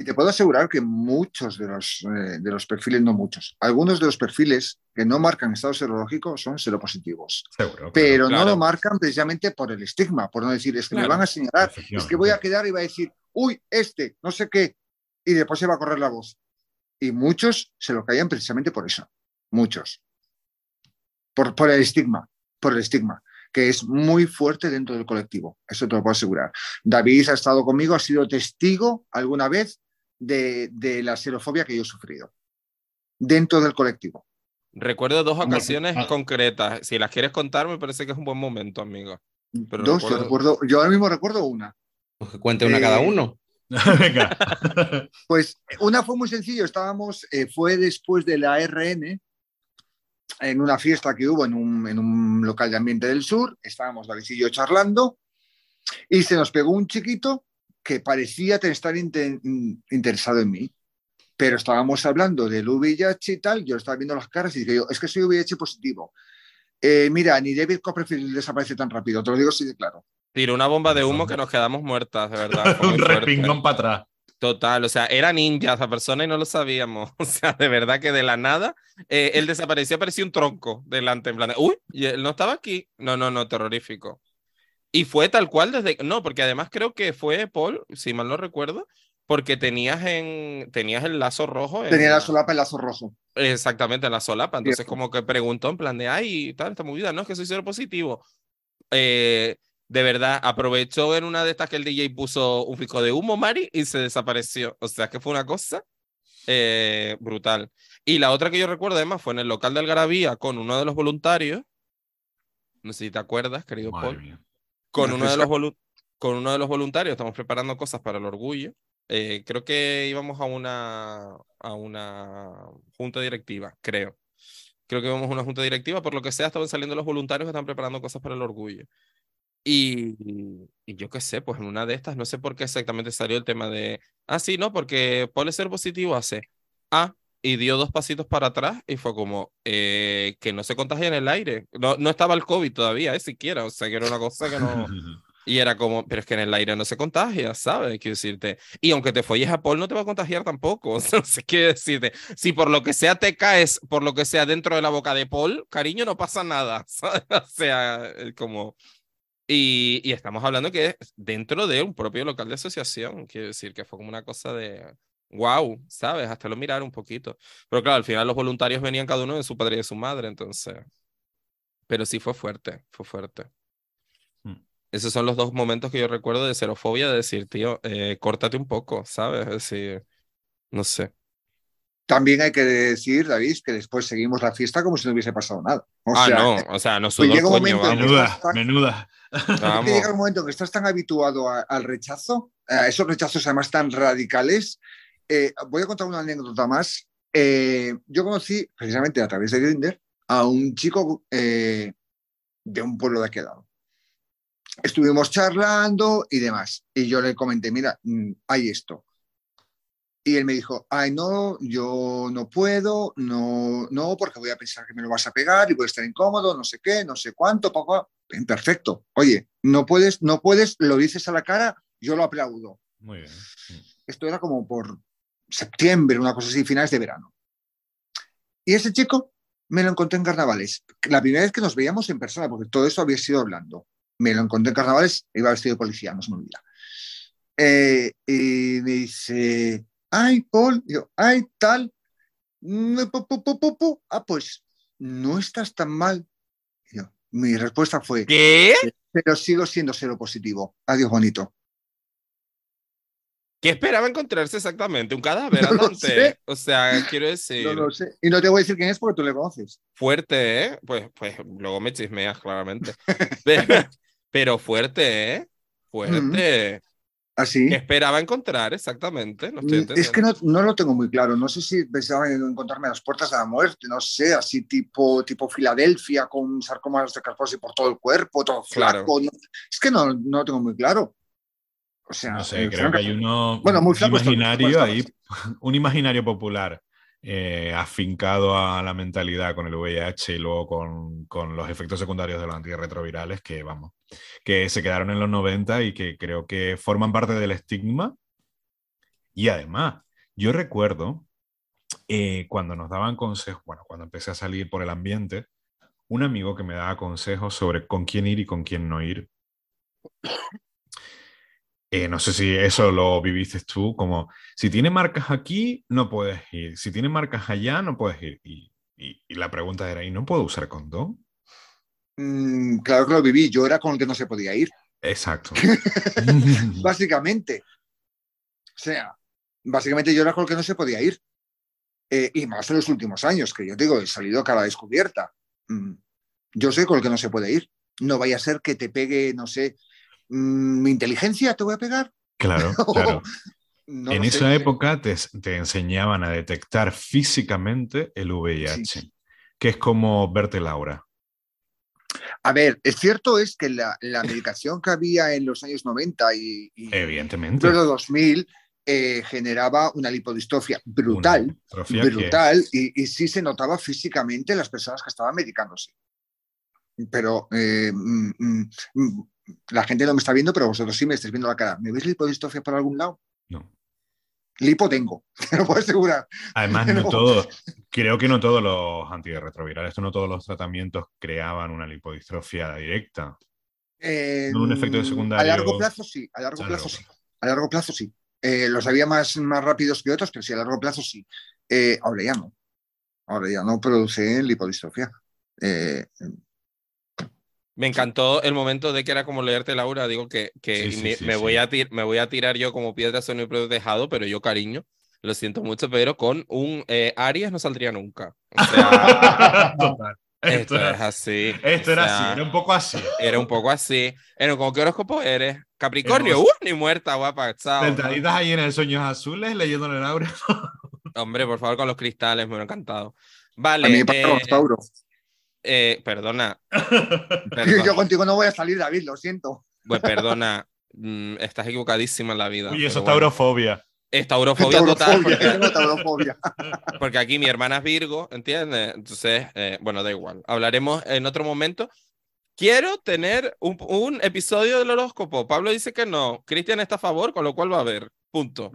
Y te puedo asegurar que muchos de los, eh, de los perfiles, no muchos, algunos de los perfiles que no marcan estado serológico son seropositivos. Seguro, pero no lo marcan precisamente por el estigma, por no decir, es que me van a señalar, es que voy a quedar y va a decir, uy, este, no sé qué, y después se va a correr la voz. Y muchos se lo callan precisamente por eso, muchos. Por, por el estigma, por el estigma que es muy fuerte dentro del colectivo. Eso te lo puedo asegurar. David ha estado conmigo, ha sido testigo alguna vez de, la xerofobia que yo he sufrido dentro del colectivo. Recuerdo dos ocasiones concretas. Si las quieres contar, me parece que es un buen momento, amigo. dos, Yo, recuerdo, yo ahora mismo recuerdo una. Pues que cuente una cada eh, uno. Venga. pues una fue muy sencillo. Estábamos, eh, fue después de la RN, en una fiesta que hubo en un, en un local de ambiente del sur. Estábamos David y yo charlando y se nos pegó un chiquito que parecía estar interesado en mí, pero estábamos hablando del VIH y tal, yo estaba viendo las caras y dije yo, es que soy VIH positivo. Eh, mira, ni David Copperfield desaparece tan rápido, te lo digo así de claro. Tiro una bomba de humo que nos quedamos muertas, de verdad. Un respingón para atrás. Total, o sea, era ninja esa persona y no lo sabíamos. O sea, de verdad que de la nada, eh, él desapareció, parecía un tronco delante, en plan, uy, y él no estaba aquí. No, no, no, terrorífico. Y fue tal cual desde, no, porque además creo que fue Paul, si mal no recuerdo, porque tenías en tenías el lazo rojo. Tenía la solapa el lazo rojo. Exactamente, la solapa. Entonces, como que preguntó en plan de, ay, tal, esta movida, no, es que soy cero positivo. Eh, de verdad, aprovechó en una de estas que el DJ puso un pico de humo, Mari, y se desapareció. O sea, que fue una cosa eh, brutal. Y la otra que yo recuerdo, además, fue en el local de Algarabía con uno de los voluntarios. No sé si te acuerdas, querido Paul con uno, de los con uno de los voluntarios estamos preparando cosas para el orgullo. Eh, creo que íbamos a una, a una junta directiva, creo. Creo que íbamos a una junta directiva, por lo que sea, estaban saliendo los voluntarios que están preparando cosas para el orgullo. Y, y, yo qué sé, pues en una de estas, no sé por qué exactamente salió el tema de, ah, sí, no, porque puede ser positivo hace, ah, y dio dos pasitos para atrás y fue como eh, que no se contagia en el aire. No, no estaba el COVID todavía, eh, siquiera. O sea, que era una cosa que no. Y era como, pero es que en el aire no se contagia, ¿sabes? Quiero decirte. Y aunque te folles a Paul, no te va a contagiar tampoco. O sea, no sé qué decirte. Si por lo que sea te caes, por lo que sea dentro de la boca de Paul, cariño, no pasa nada. ¿sabes? O sea, como. Y, y estamos hablando que es dentro de un propio local de asociación. Quiero decir que fue como una cosa de wow, ¿sabes? Hasta lo mirar un poquito. Pero claro, al final los voluntarios venían cada uno de su padre y de su madre, entonces. Pero sí fue fuerte, fue fuerte. Hmm. Esos son los dos momentos que yo recuerdo de xerofobia, de decir, tío, eh, córtate un poco, ¿sabes? Es decir, no sé. También hay que decir, David, que después seguimos la fiesta como si no hubiese pasado nada. ah, no, o sea, no sudó el coño, Menuda, menuda. llega un momento en que estás tan habituado al rechazo, a esos rechazos además tan radicales. Eh, voy a contar una anécdota más. Eh, yo conocí, precisamente a través de Grinder, a un chico eh, de un pueblo de aquel lado. Estuvimos charlando y demás. Y yo le comenté, mira, mm, hay esto. Y él me dijo, ay, no, yo no puedo, no, no, porque voy a pensar que me lo vas a pegar y voy a estar incómodo, no sé qué, no sé cuánto, poco. Perfecto. Oye, no puedes, no puedes, lo dices a la cara, yo lo aplaudo. Muy bien. Esto era como por septiembre, una cosa así, finales de verano. Y ese chico me lo encontré en carnavales. La primera vez que nos veíamos en persona, porque todo eso había sido hablando. Me lo encontré en carnavales, iba vestido de policía, no se me olvida. Eh, y me dice, ay, Paul, yo, ay, tal, ah, pues no estás tan mal. mi respuesta fue, ¿qué? Pero sigo siendo cero positivo. Adiós, bonito. ¿Qué esperaba encontrarse exactamente? ¿Un cadáver adelante? O sea, quiero decir. No lo sé. Y no te voy a decir quién es porque tú le conoces. Fuerte, ¿eh? Pues, pues luego me chismeas, claramente. pero, fuerte, ¿eh? Fuerte. ¿Así? ¿Qué esperaba encontrar exactamente? No mm, es que no, no, lo tengo muy claro. No sé si pensaba en encontrarme a las puertas de la muerte, no sé, así tipo, tipo Filadelfia con sarcomas de Carposi por todo el cuerpo, todo flaco. es que no, no lo tengo muy claro. O sea, no sé, creo que hay uno bueno, muy imaginario ahí, un imaginario popular eh, afincado a la mentalidad con el VIH y luego con, con los efectos secundarios de los antirretrovirales que, vamos, que se quedaron en los 90 y que creo que forman parte del estigma. Y además, yo recuerdo eh, cuando nos daban consejos, bueno, cuando empecé a salir por el ambiente, un amigo que me daba consejos sobre con quién ir y con quién no ir. Eh, no sé si eso lo viviste tú, como si tiene marcas aquí, no puedes ir, si tiene marcas allá, no puedes ir. Y, la pregunta era, ¿y no puedo usar condón? Mm, claro que lo viví, yo era con el que no se podía ir. Exacto. básicamente. O sea, básicamente yo era con el que no se podía ir. Eh, y más en los últimos años, que yo digo, he salido cara descubierta. Mm, yo soy con el que no se puede ir. No vaya a ser que te pegue, no sé, mi inteligencia, te voy a pegar. Claro, claro. en esa época te, enseñaban a detectar físicamente el VIH, que es como verte Laura. A ver, es cierto es que la, medicación que había en los años 90 y, y Evidentemente. los 2000 eh, generaba una lipodistrofia brutal, brutal, y, sí se notaba físicamente en las personas que estaban medicándose. Pero eh, mm, mm, mm, la gente no me está viendo, pero vosotros sí me estáis viendo la cara. ¿Me veis lipodistrofia por algún lado? No. Lipo tengo, te lo puedo asegurar. Además, no todo, creo que no todos los antirretrovirales, no todos los tratamientos creaban una lipodistrofia directa. un efecto de secundario. A largo plazo sí, a largo plazo sí. A largo plazo sí. Eh, los había más, más rápidos que otros, pero sí, a largo plazo sí. Eh, ahora ya no. Ahora ya no produce lipodistrofia. Me encantó el momento de que era como leerte Laura, digo que, que me, voy a me voy a tirar yo como piedra sobre el tejado, pero yo cariño, lo siento mucho, pero con un eh, Aries no saldría nunca. O sea, Esto, es así. Esto era así, era un poco así. Era un poco así. Era como, ¿qué horóscopo eres? Capricornio, ¡uh! Ni muerta, guapa. Sentaditas ahí en el Sueños Azules leyéndole Laura. Hombre, por favor, con los cristales, me han encantado. Vale. A mí me eh, Tauro. Eh, perdona, Yo contigo no voy a salir, David, lo siento. Pues perdona, mm, estás equivocadísima en la vida. Uy, eso es taurofobia. Es taurofobia, total. Porque, aquí mi hermana es Virgo, ¿entiendes? Entonces, eh, bueno, da igual. Hablaremos en otro momento. Quiero tener un, episodio del horóscopo. Pablo dice que no. Cristian está a favor, con lo cual va a haber. Punto.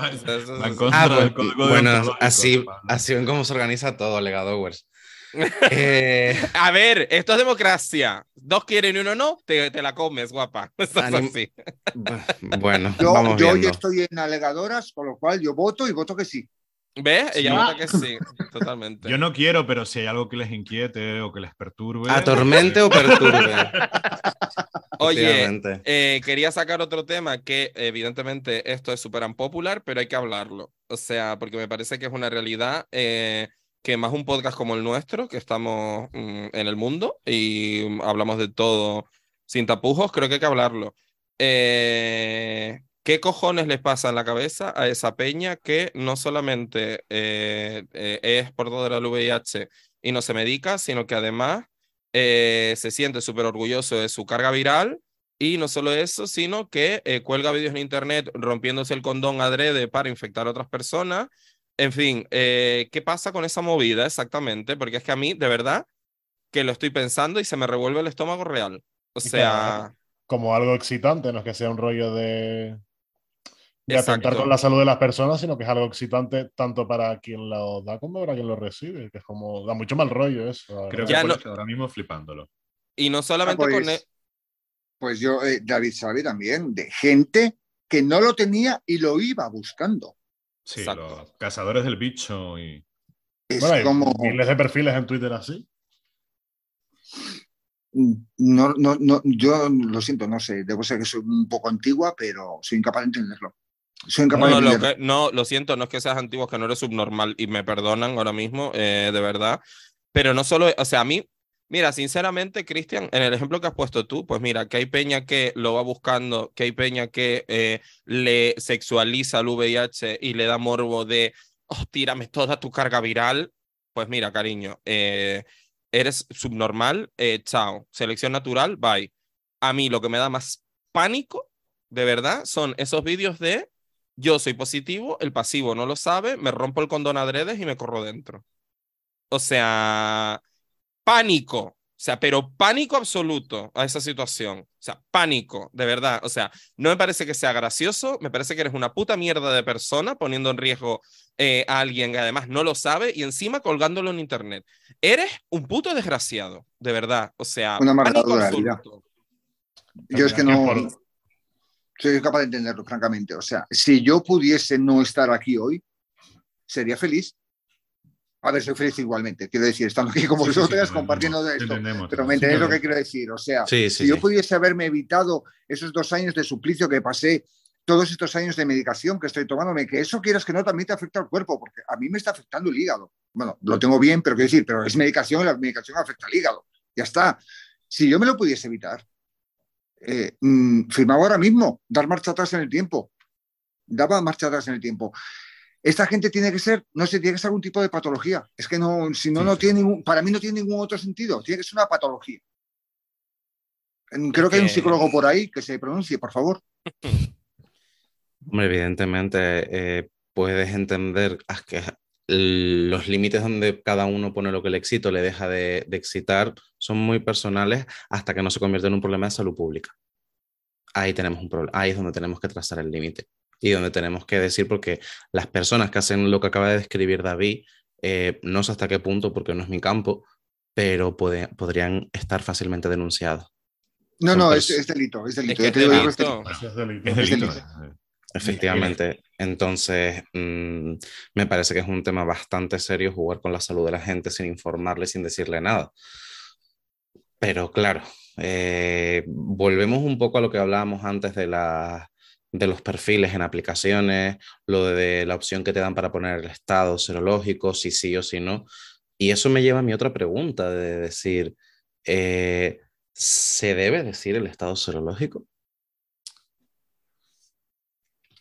bueno, así, así ven cómo se organiza todo, Legadowers. Eh, a ver, esto es democracia. Dos quieren y uno no, te, te la comes, guapa. así. Bueno, yo, vamos yo hoy estoy en alegadoras, con lo cual yo voto y voto que sí. ¿Ves? Ella vota que sí, totalmente. Yo no quiero, pero si hay algo que les inquiete o que les perturbe. Atormente o perturbe. Oye, eh, quería sacar otro tema que evidentemente esto es súper unpopular, pero hay que hablarlo. O sea, porque me parece que es una realidad eh, que más un podcast como el nuestro, que estamos mm, en el mundo y hablamos de todo sin tapujos, creo que hay que hablarlo. Eh, ¿Qué cojones les pasa en la cabeza a esa peña que no solamente eh, eh, es portadora del VIH y no se medica, sino que además se siente súper orgulloso de su carga viral y no solo eso, sino que cuelga vídeos en internet rompiéndose el condón adrede para infectar a otras personas? En fin, ¿qué pasa con esa movida exactamente? Porque es que a mí, de verdad, que lo estoy pensando y se me revuelve el estómago real. O sea... Como algo excitante, no es que sea un rollo de de atentar con la salud de las personas, sino que es algo excitante tanto para quien lo da como para quien lo recibe, que es como, da mucho mal rollo eso. Creo que ya no... ahora mismo flipándolo. Y no solamente ah, pues, con... E- pues yo, eh, David sabe también, de gente que no lo tenía y lo iba buscando. Sí, los cazadores del bicho y... bueno, hay como... miles de perfiles en Twitter así. No, no, no, yo lo siento, no sé, debo ser que soy un poco antigua, pero soy incapaz de entenderlo no, lo no, lo siento, no es que seas antiguo, que no eres subnormal y me perdonan ahora mismo, eh, de verdad. Pero no solo, o sea, a mí, mira, sinceramente, Cristian, en el ejemplo que has puesto tú, pues mira, que hay peña que lo va buscando, que hay peña que eh, le sexualiza al VIH y le da morbo de, oh, tírame toda tu carga viral. Pues mira, cariño, eh, eres subnormal, chao. Selección natural, bye. A mí lo que me da más pánico, de verdad, son esos vídeos de yo soy positivo, el pasivo no lo sabe, me rompo el condón adredes y me corro dentro. O sea, pánico. O sea, pero pánico absoluto a esa situación. O sea, pánico, de verdad. O sea, no me parece que sea gracioso, me parece que eres una puta mierda de persona poniendo en riesgo eh, a alguien que además no lo sabe y encima colgándolo en internet. Eres un puto desgraciado, de verdad. O sea, una pánico absoluto. Yo es que no, soy capaz de entenderlo, francamente. O sea, si yo pudiese no estar aquí hoy, sería feliz. A ver, soy feliz igualmente, quiero decir, estando aquí con vosotras compartiendo de esto. Pero me entendéis lo que quiero decir. O sea, si yo pudiese haberme evitado esos dos años de suplicio que pasé, todos estos años de medicación que estoy tomándome, que eso quieras que no también te afecta al cuerpo, porque a mí me está afectando el hígado. Bueno, lo tengo bien, pero quiero decir, pero es medicación y la medicación afecta al hígado. Ya está. Si yo me lo pudiese evitar, eh, mm, firmaba ahora mismo, dar marcha atrás en el tiempo. Daba marcha atrás en el tiempo. Esta gente tiene que ser, no sé, tiene que ser algún tipo de patología. Es que no, si no, no tiene ningún, para mí no tiene ningún otro sentido. Tiene que ser una patología. Creo que hay un psicólogo por ahí que se pronuncie, por favor. Hombre, evidentemente eh, puedes entender que los límites donde cada uno pone lo que el éxito le deja de, excitar son muy personales hasta que no se convierte en un problema de salud pública. Ahí tenemos un problema, ahí es donde tenemos que trazar el límite y donde tenemos que decir, porque las personas que hacen lo que acaba de describir David, eh, no sé hasta qué punto, porque no es mi campo, pero podrían estar fácilmente denunciados. No, no, es, delito, es delito. Es delito. Efectivamente. Entonces, mm, me parece que es un tema bastante serio jugar con la salud de la gente sin informarle, sin decirle nada. Pero claro, eh, volvemos un poco a lo que hablábamos antes de, la, de los perfiles en aplicaciones, lo de, la opción que te dan para poner el estado serológico, si sí o si no. Y eso me lleva a mi otra pregunta de decir, eh, ¿se debe decir el estado serológico?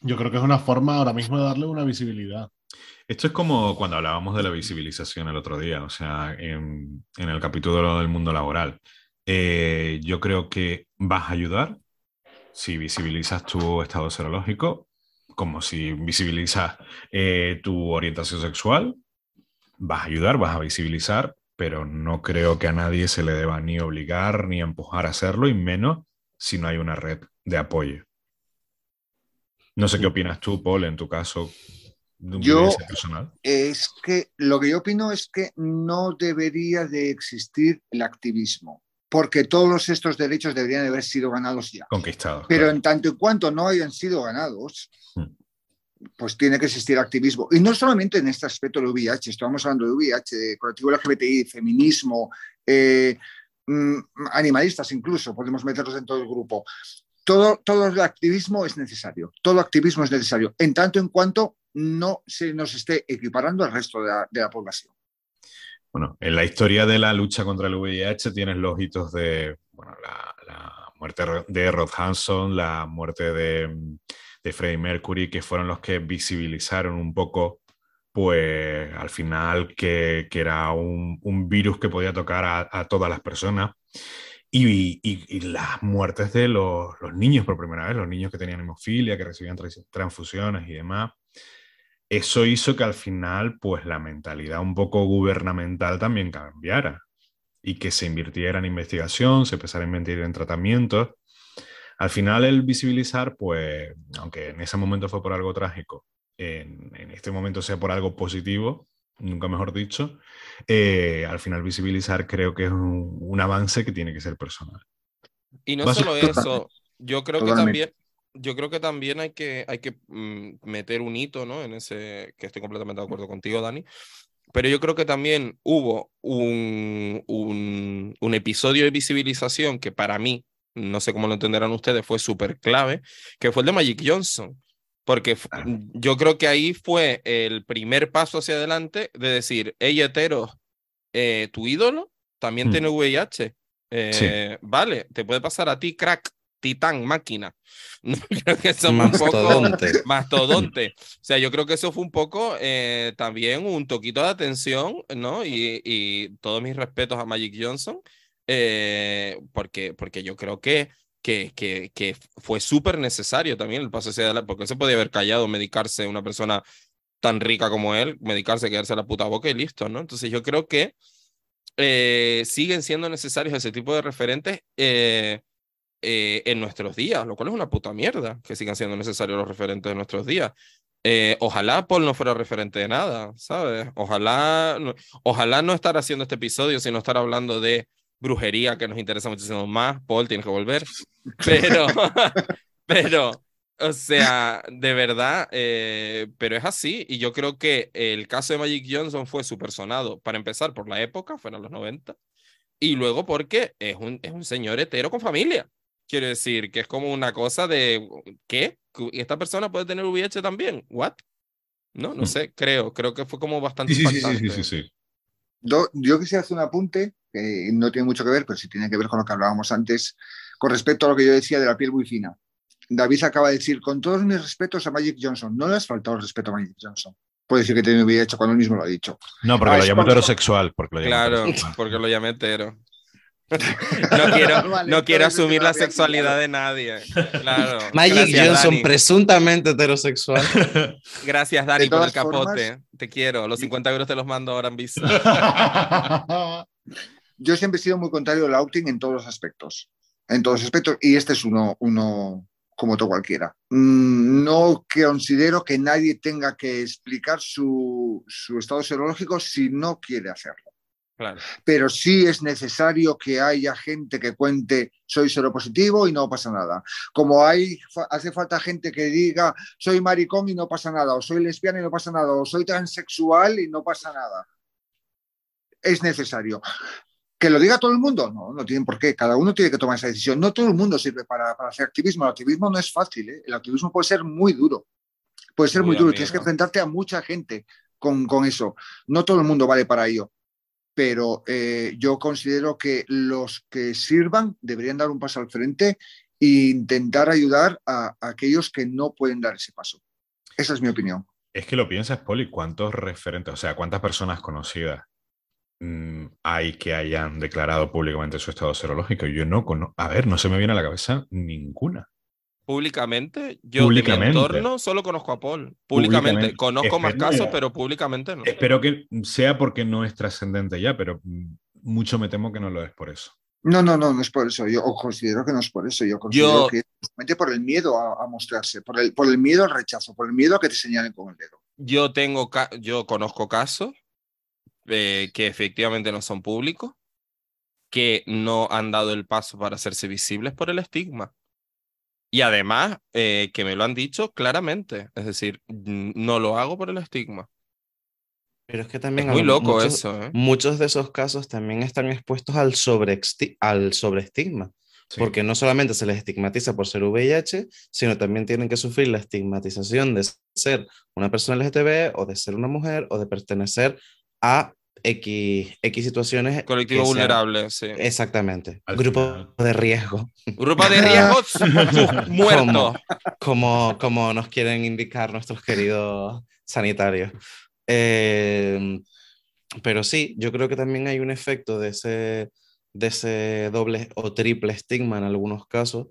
Yo creo que es una forma ahora mismo de darle una visibilidad. Esto es como cuando hablábamos de la visibilización el otro día, o sea, en, el capítulo del mundo laboral. Eh, yo creo que vas a ayudar si visibilizas tu estado serológico, como si visibilizas eh, tu orientación sexual, vas a ayudar, vas a visibilizar, pero no creo que a nadie se le deba ni obligar ni empujar a hacerlo, y menos si no hay una red de apoyo. No sé qué opinas tú, Paul, en tu caso. yo, es que lo que yo opino es que no debería de existir el activismo, porque todos estos derechos deberían haber sido ganados ya. Conquistados. Pero en tanto y cuanto no hayan sido ganados, hmm. pues tiene que existir activismo. Y no solamente en este aspecto del VIH, estamos hablando de VIH, de colectivo LGBTI, feminismo, eh, mm, animalistas incluso, podemos meterlos en todo el grupo. Todo, todo el activismo es necesario, todo activismo es necesario, en tanto en cuanto no se nos esté equiparando al resto de la, población. Bueno, en la historia de la lucha contra el VIH tienes los hitos de la, muerte de Rod Hanson, la muerte de, Freddie Mercury, que fueron los que visibilizaron un poco, pues al final, que, era un, virus que podía tocar a, todas las personas. Y, las muertes de los, niños por primera vez, los niños que tenían hemofilia, que recibían transfusiones y demás eso hizo que al final, pues la mentalidad un poco gubernamental también cambiara y que se invirtiera en investigación, se empezara a invertir en tratamientos. Al final el visibilizar, pues, aunque en ese momento fue por algo trágico, en, este momento sea por algo positivo, nunca mejor dicho, eh, al final visibilizar creo que es un, avance que tiene que ser personal. Y no solo eso, yo creo que también, yo creo que también hay que, hay que mm, meter un hito, ¿no? En ese, que estoy completamente de acuerdo contigo, Dani. Pero yo creo que también hubo un, un, un episodio de visibilización que para mí, no sé cómo lo entenderán ustedes, fue súper clave, que fue el de Magic Johnson. Porque yo creo que ahí fue el primer paso hacia adelante de decir, hey, hetero, eh, tu ídolo también mm. tiene VIH. Eh, vale, te puede pasar a ti, crack titán, máquina. creo que eso mastodonte. poco mastodonte. O sea, yo creo que eso fue un poco eh, también un toquito de atención, ¿no? Y, y todos mis respetos a Magic Johnson, eh, porque, porque yo creo que, que, que, que fue súper necesario también el paso hacia adelante, porque se podía haber callado, medicarse una persona tan rica como él, medicarse, quedarse la puta boca y listo, ¿no? Entonces yo creo que eh, siguen siendo necesarios ese tipo de referentes. Eh, en nuestros días, lo cual es una puta mierda que sigan siendo necesarios los referentes de nuestros días. Eh, ojalá Paul no fuera referente de nada, ¿sabes? Ojalá, no, ojalá no estar haciendo este episodio, sino estar hablando de brujería, que nos interesa muchísimo más. Paul, tiene que volver. Pero, pero, o sea, de verdad, eh, pero es así. Y yo creo que el caso de Magic Johnson fue súper sonado, para empezar, por la época, fueron los 90. Y luego porque es un, es un señor hetero con familia. Quiero decir, que es como una cosa de, ¿qué? ¿Esta persona puede tener VIH también? ¿What? No, no mm. sé, creo, creo que fue como bastante sí, sí, sí, sí, sí, Yo, yo quisiera hacer un apunte, que no tiene mucho que ver, pero sí tiene que ver con lo que hablábamos antes, con respecto a lo que yo decía de la piel muy fina. David acaba de decir, con todos mis respetos a Magic Johnson, no le has faltado el respeto a Magic Johnson. Puede decir que tiene VIH cuando él mismo lo ha dicho. No, porque lo llama heterosexual. Porque lo claro, porque lo llama hetero. No quiero, no quiero asumir la sexualidad de nadie. Claro. Magic Johnson, presuntamente heterosexual. Gracias, Dani, por el capote. te quiero. Los 50 euros te los mando ahora en vista. Yo siempre he sido muy contrario al outing en todos los aspectos. En todos los aspectos. Y este es uno, uno como todo cualquiera. Mm, no considero que nadie tenga que explicar su, su estado serológico si no quiere hacerlo. Pero sí es necesario que haya gente que cuente soy positivo y no pasa nada. Como hay, hace falta gente que diga soy maricón y no pasa nada, o soy lesbiana y no pasa nada, o soy transexual y no pasa nada. Es necesario. ¿Que lo diga todo el mundo? No, no tienen por qué. Cada uno tiene que tomar esa decisión. No todo el mundo sirve para, hacer activismo. El activismo no es fácil. ¿eh? El activismo puede ser muy duro. Puede ser muy, duro. Tienes que enfrentarte a mucha gente con, con eso. No todo el mundo vale para ello pero eh, yo considero que los que sirvan deberían dar un paso al frente e intentar ayudar a, aquellos que no pueden dar ese paso. Esa es mi opinión. Es que lo piensas, Poli, ¿cuántos referentes, o sea, cuántas personas conocidas mm, hay que hayan declarado públicamente su estado serológico? Yo no conozco, a ver, no se me viene a la cabeza ninguna. Públicamente, yo de mi entorno solo conozco a Paul. Públicamente, conozco más casos, pero públicamente no. Espero que sea porque no es trascendente ya, pero mucho me temo que no lo es por eso. No, no, no, no es por eso. Yo considero que no es por eso. Yo considero que es justamente por el miedo a, mostrarse, por el, por el miedo al rechazo, por el miedo a que te señalen con el dedo. yo tengo, yo conozco casos eh, que efectivamente no son públicos, que no han dado el paso para hacerse visibles por el estigma. Y además, eh, que me lo han dicho claramente, es decir, no lo hago por el estigma. Pero es que también... muy loco eso. ¿eh? Muchos de esos casos también están expuestos al, sobre al sobreestigma. Porque no solamente se les estigmatiza por ser VIH, sino también tienen que sufrir la estigmatización de ser una persona LGTB o de ser una mujer o de pertenecer a X, X situaciones. Colectivo vulnerable, sí. Exactamente. Grupo de riesgo. Grupo de riesgo muerto. Como, como, nos quieren indicar nuestros queridos sanitarios. Eh, pero sí, yo creo que también hay un efecto de ese de ese doble o triple estigma en algunos casos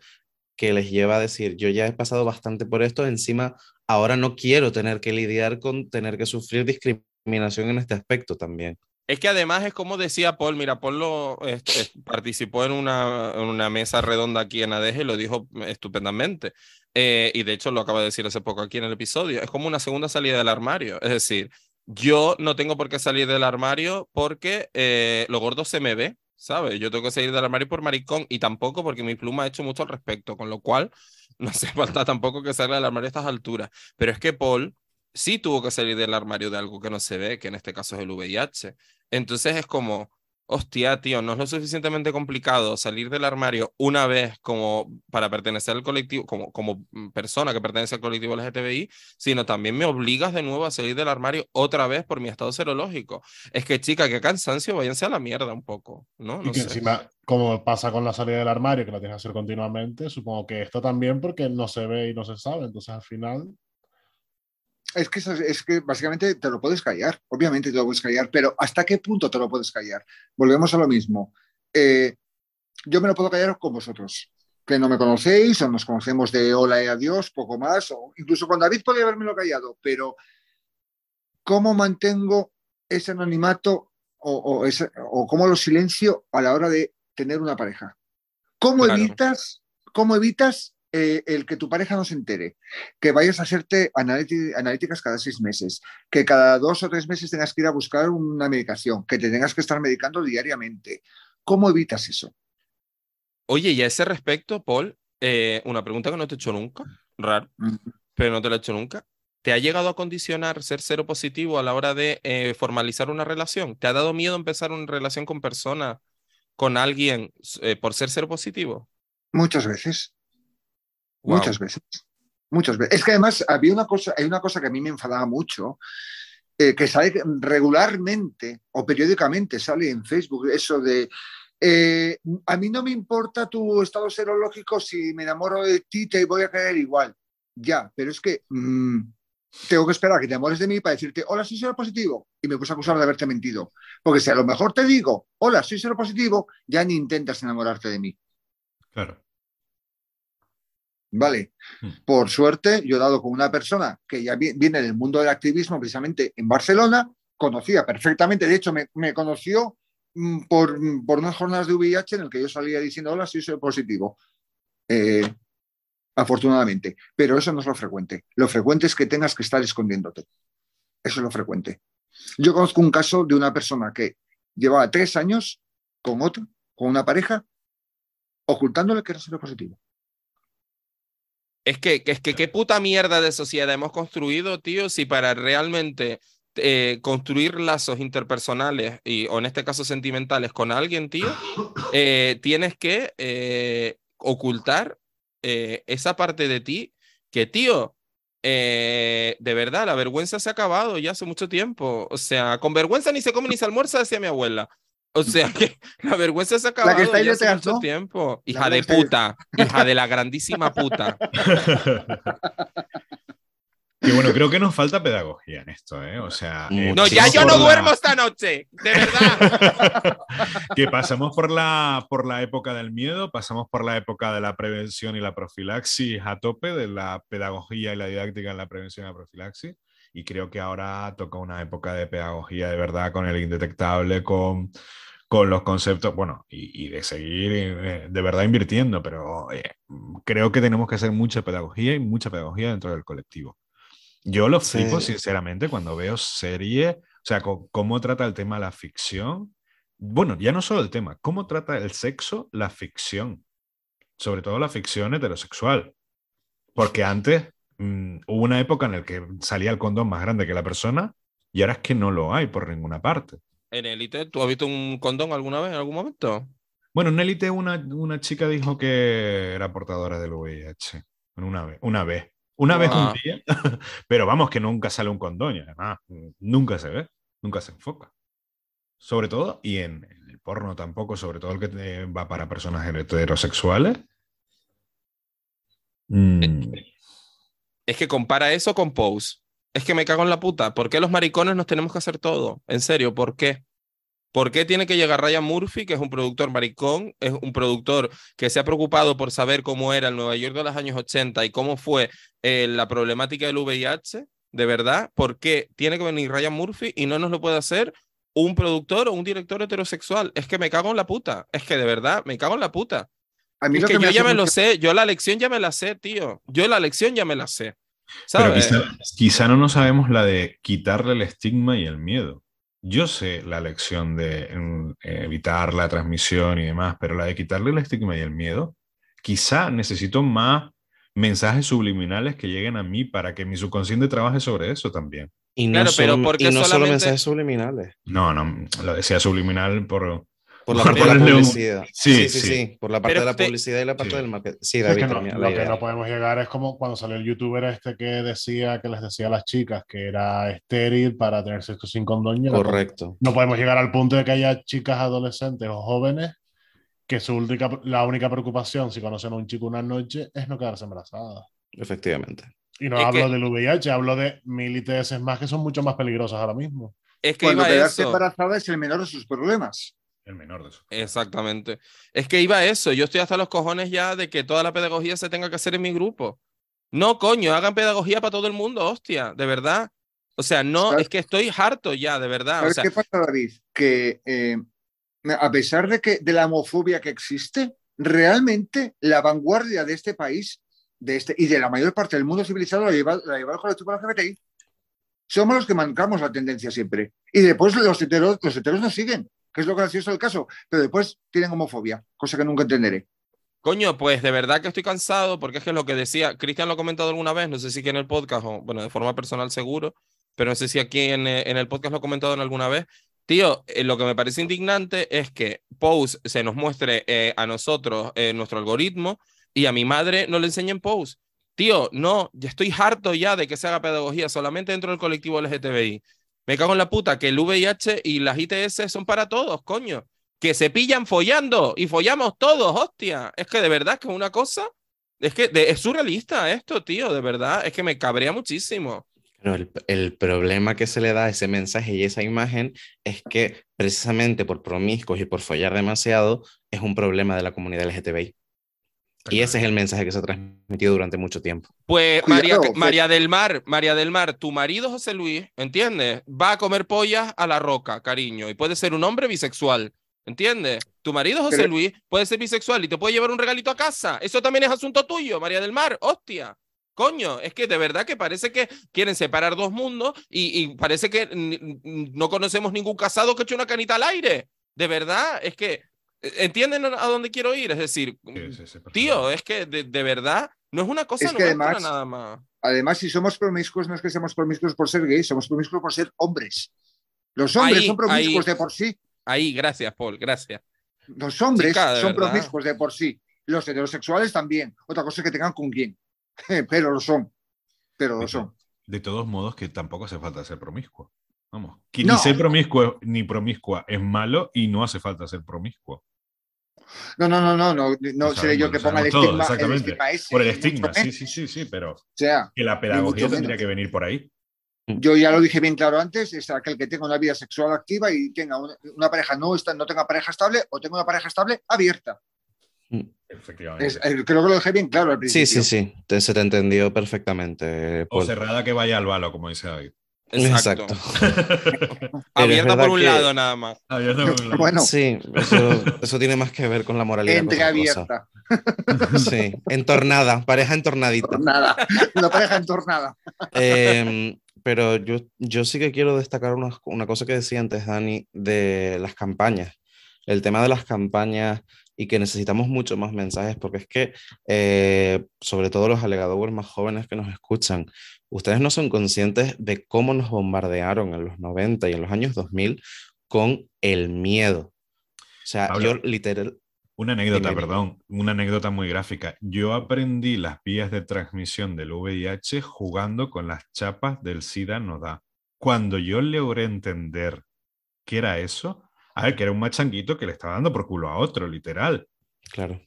que les lleva a decir, yo ya he pasado bastante por esto, encima ahora no quiero tener que lidiar con tener que sufrir discriminación en este aspecto también. Es que además es como decía Paul, mira, Paul lo, este, participó en una, en una, mesa redonda aquí en ADG y lo dijo estupendamente. Eh, y de hecho lo acaba de decir hace poco aquí en el episodio. Es como una segunda salida del armario. Es decir, yo no tengo por qué salir del armario porque eh, lo gordo se me ve ¿sabes? Yo tengo que salir del armario por maricón y tampoco porque mi pluma ha hecho mucho al respecto, con lo cual no hace falta tampoco que salga del armario a estas alturas. Pero es que Paul sí tuvo que salir del armario de algo que no se ve, que en este caso es el VIH. Entonces es como, hostia, tío, no es lo suficientemente complicado salir del armario una vez como para pertenecer al colectivo, como, como persona que pertenece al colectivo LGTBI, sino también me obligas de nuevo a salir del armario otra vez por mi estado serológico. Es que, chica, qué cansancio, váyanse a la mierda un poco, ¿no? y que encima, como pasa con la salida del armario, que la tienes que hacer continuamente, supongo que esto también porque no se ve y no se sabe, entonces al final es que, es que básicamente te lo puedes callar, obviamente te lo puedes callar, pero ¿hasta qué punto te lo puedes callar? Volvemos a lo mismo. Eh, yo me lo puedo callar con vosotros, que no me conocéis o nos conocemos de hola y adiós, poco más, o incluso con David podría haberme callado, pero ¿cómo mantengo ese anonimato o, o, cómo lo silencio a la hora de tener una pareja? ¿Cómo evitas, cómo evitas eh, el que tu pareja no se entere, que vayas a hacerte analíticas cada seis meses, que cada dos o tres meses tengas que ir a buscar una medicación, que te tengas que estar medicando diariamente. ¿Cómo evitas eso? Oye, y a ese respecto, Paul, eh, una pregunta que no te he hecho nunca, raro, pero no te la he hecho nunca. ¿Te ha llegado a condicionar ser cero positivo a la hora de eh, formalizar una relación? ¿Te ha dado miedo empezar una relación con persona, con alguien, por ser cero positivo? Muchas veces. Muchas veces. Muchas veces. Es que además había una cosa, hay una cosa que a mí me enfadaba mucho, eh, que sale regularmente o periódicamente, sale en Facebook, eso de eh, a mí no me importa tu estado serológico si me enamoro de ti, te voy a caer igual. Ya, pero es que mm, tengo que esperar a que te enamores de mí para decirte, hola, soy positivo y me puse a acusar de haberte mentido. Porque si a lo mejor te digo, hola, soy positivo ya ni intentas enamorarte de mí. Claro. ¿Vale? Hmm. Por suerte, yo he dado con una persona que ya viene del mundo del activismo, precisamente en Barcelona, conocía perfectamente, de hecho, me, conoció mm, por, por, unas jornadas de VIH en el que yo salía diciendo, hola, sí soy positivo. Eh, afortunadamente. Pero eso no es lo frecuente. Lo frecuente es que tengas que estar escondiéndote. Eso es lo frecuente. Yo conozco un caso de una persona que llevaba tres años con otro, con una pareja, ocultándole que era positivo. Es que, es que qué puta mierda de sociedad hemos construido, tío, si para realmente eh, construir lazos interpersonales y, o en este caso sentimentales con alguien, tío, eh, tienes que eh, ocultar esa parte de ti que, tío, de verdad, la vergüenza se ha acabado ya hace mucho tiempo. O sea, con vergüenza ni se come ni se almuerza, decía mi abuela. O sea que la vergüenza se ha acabado ya hace mucho tiempo. Hija de puta, hija de la grandísima puta. Y bueno, creo que nos falta pedagogía en esto, ¿eh? O sea. Eh, no, ya yo no duermo esta noche, de verdad. que pasamos por la, por la época del miedo, pasamos por la época de la prevención y la profilaxis a tope, de la pedagogía y la didáctica en la prevención y la profilaxis y creo que ahora toca una época de pedagogía de verdad con el indetectable, con, con los conceptos, bueno, y, de seguir eh, de verdad invirtiendo, pero eh, creo que tenemos que hacer mucha pedagogía y mucha pedagogía dentro del colectivo. Yo lo flipo, sinceramente, cuando veo serie, o sea, cómo trata el tema la ficción. Bueno, ya no solo el tema, cómo trata el sexo la ficción. Sobre todo la ficción heterosexual. Porque antes mm, hubo una época en la que salía el condón más grande que la persona y ahora es que no lo hay por ninguna parte. En Elite, ¿tú has visto un condón alguna vez, en algún momento? Bueno, en Elite una, una chica dijo que era portadora del VIH. Una vez. Una vez. Una vez un día. Pero vamos, que nunca sale un condón, además. Nunca se ve, nunca se enfoca. Sobre todo, y en, el porno tampoco, sobre todo el que va para personas heterosexuales. Mm. Es que compara eso con Pose. Es que me cago en la puta. ¿Por qué los maricones nos tenemos que hacer todo? En serio, ¿por qué? ¿Por qué tiene que llegar Ryan Murphy, que es un productor maricón, es un productor que se ha preocupado por saber cómo era el Nueva York de los años 80 y cómo fue eh, la problemática del VIH? ¿De verdad? ¿Por qué tiene que venir Ryan Murphy y no nos lo puede hacer un productor o un director heterosexual? Es que me cago en la puta. Es que de verdad, me cago en la puta. A mí es que, yo ya me lo sé, yo la lección ya me la sé, tío. Yo la lección ya me la sé. Pero quizá no nos sabemos la de quitarle el estigma y el miedo. Yo sé la lección de evitar la transmisión y demás, pero la de quitarle el estigma y el miedo, quizá necesito más mensajes subliminales que lleguen a mí para que mi subconsciente trabaje sobre eso también. Y no, pero porque no solo mensajes subliminales. No, no, lo decía subliminal por, por la parte de la publicidad. Sí, sí, sí, Por la parte de la publicidad y la parte del marketing. Sí, David. lo que no podemos llegar es como cuando salió el youtuber este que decía, que les decía a las chicas que era estéril para tener sexo sin condón. Correcto. No podemos llegar al punto de que haya chicas adolescentes o jóvenes que su única, la única preocupación si conocen a un chico una noche es no quedarse embarazada. Efectivamente. Y no hablo del VIH, hablo de mil ITS más que son mucho más peligrosas ahora mismo. Es que Cuando quedarse embarazada es el menor de sus problemas el menor de eso. Exactamente. Es que iba a eso. Yo estoy hasta los cojones ya de que toda la pedagogía se tenga que hacer en mi grupo. No, coño, hagan pedagogía para todo el mundo, hostia, de verdad. O sea, no, es que estoy harto ya, de verdad. qué pasa, David? Que eh, a pesar de, que, de la homofobia que existe, realmente la vanguardia de este país de este, y de la mayor parte del mundo civilizado la lleva, la lleva el colectivo LGBTI. Somos los que mancamos la tendencia siempre. Y después los heteros, los heteros nos siguen que es lo gracioso del caso, pero después tienen homofobia, cosa que nunca entenderé. Coño, pues de verdad que estoy cansado, porque es que lo que decía, Cristian lo ha comentado alguna vez, no sé si aquí en el podcast o, bueno, de forma personal seguro, pero no sé si aquí en, eh, el podcast lo ha comentado en alguna vez. Tío, eh, lo que me parece indignante es que Pose se nos muestre eh, a nosotros nuestro algoritmo y a mi madre no le enseñen Pose. Tío, no, ya estoy harto ya de que se haga pedagogía solamente dentro del colectivo LGTBI. Me cago en la puta que el VIH y las ITS son para todos, coño. Que se pillan follando y follamos todos, hostia. Es que de verdad que es una cosa. Es que es surrealista esto, tío, de verdad. Es que me cabrea muchísimo. Pero el, el, problema que se le da a ese mensaje y esa imagen es que precisamente por promiscuos y por follar demasiado es un problema de la comunidad LGTBI. Y ese es el mensaje que se ha transmitido durante mucho tiempo. Pues María, María del Mar, María del Mar, tu marido José Luis, ¿entiendes? Va a comer pollas a la roca, cariño, y puede ser un hombre bisexual, ¿entiendes? Tu marido José Luis puede ser bisexual y te puede llevar un regalito a casa. Eso también es asunto tuyo, María del Mar, hostia. Coño, es que de verdad que parece que quieren separar dos mundos y, y parece que no conocemos ningún casado que eche una canita al aire. De verdad, es que ¿Entienden a dónde quiero ir? Es decir, tío, es que de, verdad no es una cosa es nada más. Además, si somos promiscuos, no es que seamos promiscuos por ser gays, somos promiscuos por ser hombres. Los hombres son promiscuos de por sí. Ahí, gracias, Paul, gracias. Los hombres son promiscuos de por sí. Los heterosexuales también. Otra cosa es que tengan con quién. Pero lo son. Pero lo son. De todos modos, que tampoco hace falta ser promiscuo. Vamos. Que ni ser promiscuo ni promiscua es malo y no hace falta ser promiscuo. No, no, no, no, no, no seré yo que ponga el estigma, Por el estigma, sí, sí, sí, sí, pero que la pedagogía tendría que venir por ahí. Yo ya lo dije bien claro antes, es aquel que tenga una vida sexual activa y tenga una, pareja, no, no tenga pareja estable o tenga una pareja estable abierta. Mm. Efectivamente. creo que lo dejé bien claro al principio. Sí, sí, sí, se te entendió perfectamente. O cerrada que vaya al balo, como dice David. Exacto. Abierta por un lado nada más. Abierta por un lado. Bueno, sí, eso, tiene más que ver con la moralidad. Entreabierta. Sí, entornada, pareja entornadita. Nada, una pareja entornada. Em, pero yo, yo sí que quiero destacar una, una cosa que decía antes, Dani, de las campañas. El tema de las campañas y que necesitamos mucho más mensajes, porque es que, eh, sobre todo los alegadores más jóvenes que nos escuchan, ustedes no son conscientes de cómo nos bombardearon en los 90 y en los años 2000 con el miedo. O sea, yo literal... Una anécdota, perdón, una anécdota muy gráfica. Yo aprendí las vías de transmisión del VIH jugando con las chapas del SIDA no da. Cuando yo logré entender qué era eso, a ver, que era un machanguito que le estaba dando por culo a otro, literal. Claro.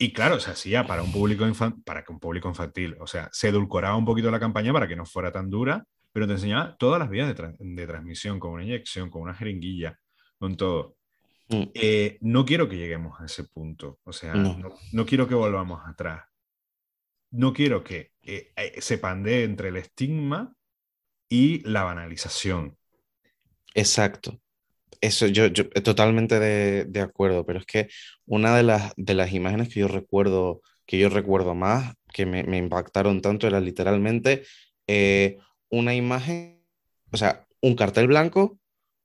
Y claro, se hacía para un público para que un público infantil, o sea, se edulcoraba un poquito la campaña para que no fuera tan dura, pero te enseñaba todas las vías de, transmisión, con una inyección, con una jeringuilla, con todo. Mm. Eh, no quiero que lleguemos a ese punto, o sea, no, quiero que volvamos atrás. No quiero que eh, eh, se pandee entre el estigma y la banalización. Exacto. Eso, yo, yo totalmente de, de, acuerdo, pero es que una de las, de las imágenes que yo recuerdo, que yo recuerdo más, que me, me impactaron tanto, era literalmente eh, una imagen, o sea, un cartel blanco,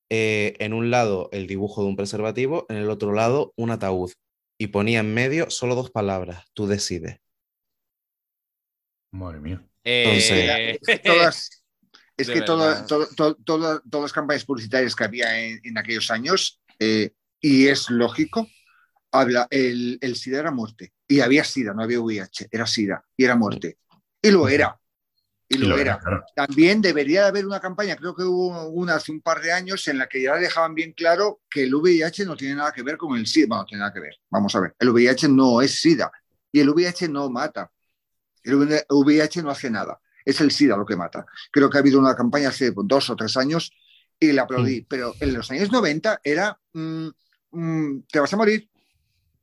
eh, en un lado el dibujo de un preservativo, en el otro lado un ataúd, y ponía en medio solo dos palabras, tú decides. Madre mía. Entonces, todas, es que todas las campañas publicitarias que había en, aquellos años, eh, y es lógico, habla, el, el, SIDA era muerte. Y había SIDA, no había VIH, era SIDA y era muerte. Y lo era. Y lo, era. También debería haber una campaña, creo que hubo una hace un par de años, en la que ya dejaban bien claro que el VIH no tiene nada que ver con el SIDA. Bueno, no tiene nada que ver. Vamos a ver. El VIH no es SIDA. Y el VIH no mata. El VIH no hace nada es el SIDA lo que mata. Creo que ha habido una campaña hace dos o tres años y la aplaudí, mm. pero en los años 90 era, mm, mm, te vas a morir,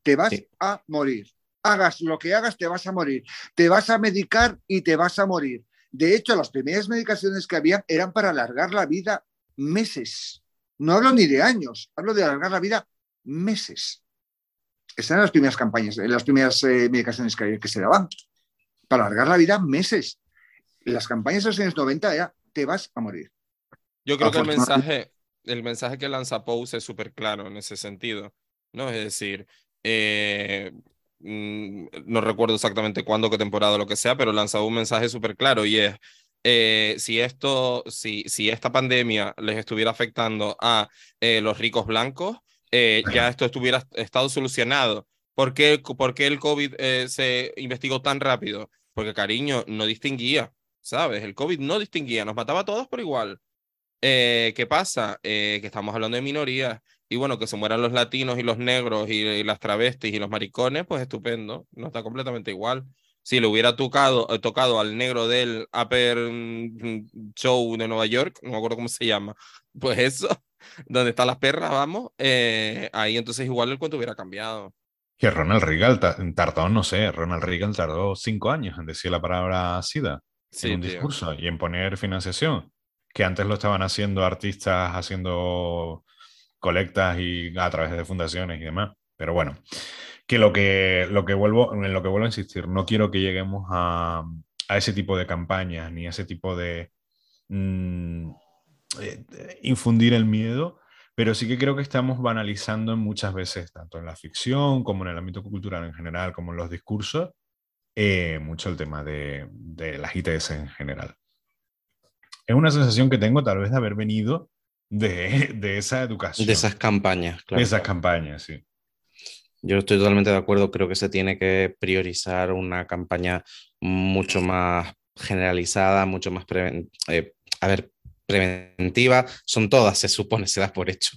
te vas a morir. Hagas lo que hagas, te vas a morir. Te vas a medicar y te vas a morir. De hecho, las primeras medicaciones que había eran para alargar la vida meses. No hablo ni de años, hablo de alargar la vida meses. Estas eran las primeras campañas, las primeras eh, medicaciones que, que se daban. Para alargar la vida meses las campañas de los años 90 ya te vas a morir. Yo creo que el mensaje, el mensaje que lanza Pose es súper claro en ese sentido, ¿no? Es decir, eh, mm, no recuerdo exactamente cuándo, qué temporada, lo que sea, pero lanzaba un mensaje súper claro y es, eh, si esto, si, si esta pandemia les estuviera afectando a eh, los ricos blancos, ya esto estuviera estado solucionado. ¿Por qué, por qué el COVID se investigó tan rápido? Porque cariño no distinguía. ¿Sabes? El COVID no distinguía, nos mataba a todos por igual. Eh, ¿Qué pasa? Eh, que estamos hablando de minorías y bueno, que se mueran los latinos y los negros y, las travestis y los maricones, pues estupendo, no está completamente igual. Si le hubiera tocado, eh, tocado al negro del Upper mm, Show de Nueva York, no me acuerdo cómo se llama, pues eso, donde están las perras, vamos, ahí entonces igual el cuento hubiera cambiado. Que Ronald Reagan tardó, no sé, Ronald Reagan tardó cinco años en decir la palabra SIDA en un discurso y en poner financiación, que antes lo estaban haciendo artistas haciendo colectas y a través de fundaciones y demás. Pero bueno, que lo que, lo que vuelvo, en lo que vuelvo a insistir, no quiero que lleguemos a, a ese tipo de campañas ni a ese tipo de mm, eh, infundir el miedo, pero sí que creo que estamos banalizando muchas veces, tanto en la ficción como en el ámbito cultural en general, como en los discursos, eh, mucho el tema de, de, las ITS en general. Es una sensación que tengo tal vez de haber venido de, de esa educación. De esas campañas, claro. De esas campañas, sí. Yo estoy totalmente de acuerdo, creo que se tiene que priorizar una campaña mucho más generalizada, mucho más, eh, a ver, preventiva, son todas, se supone, se da por hecho,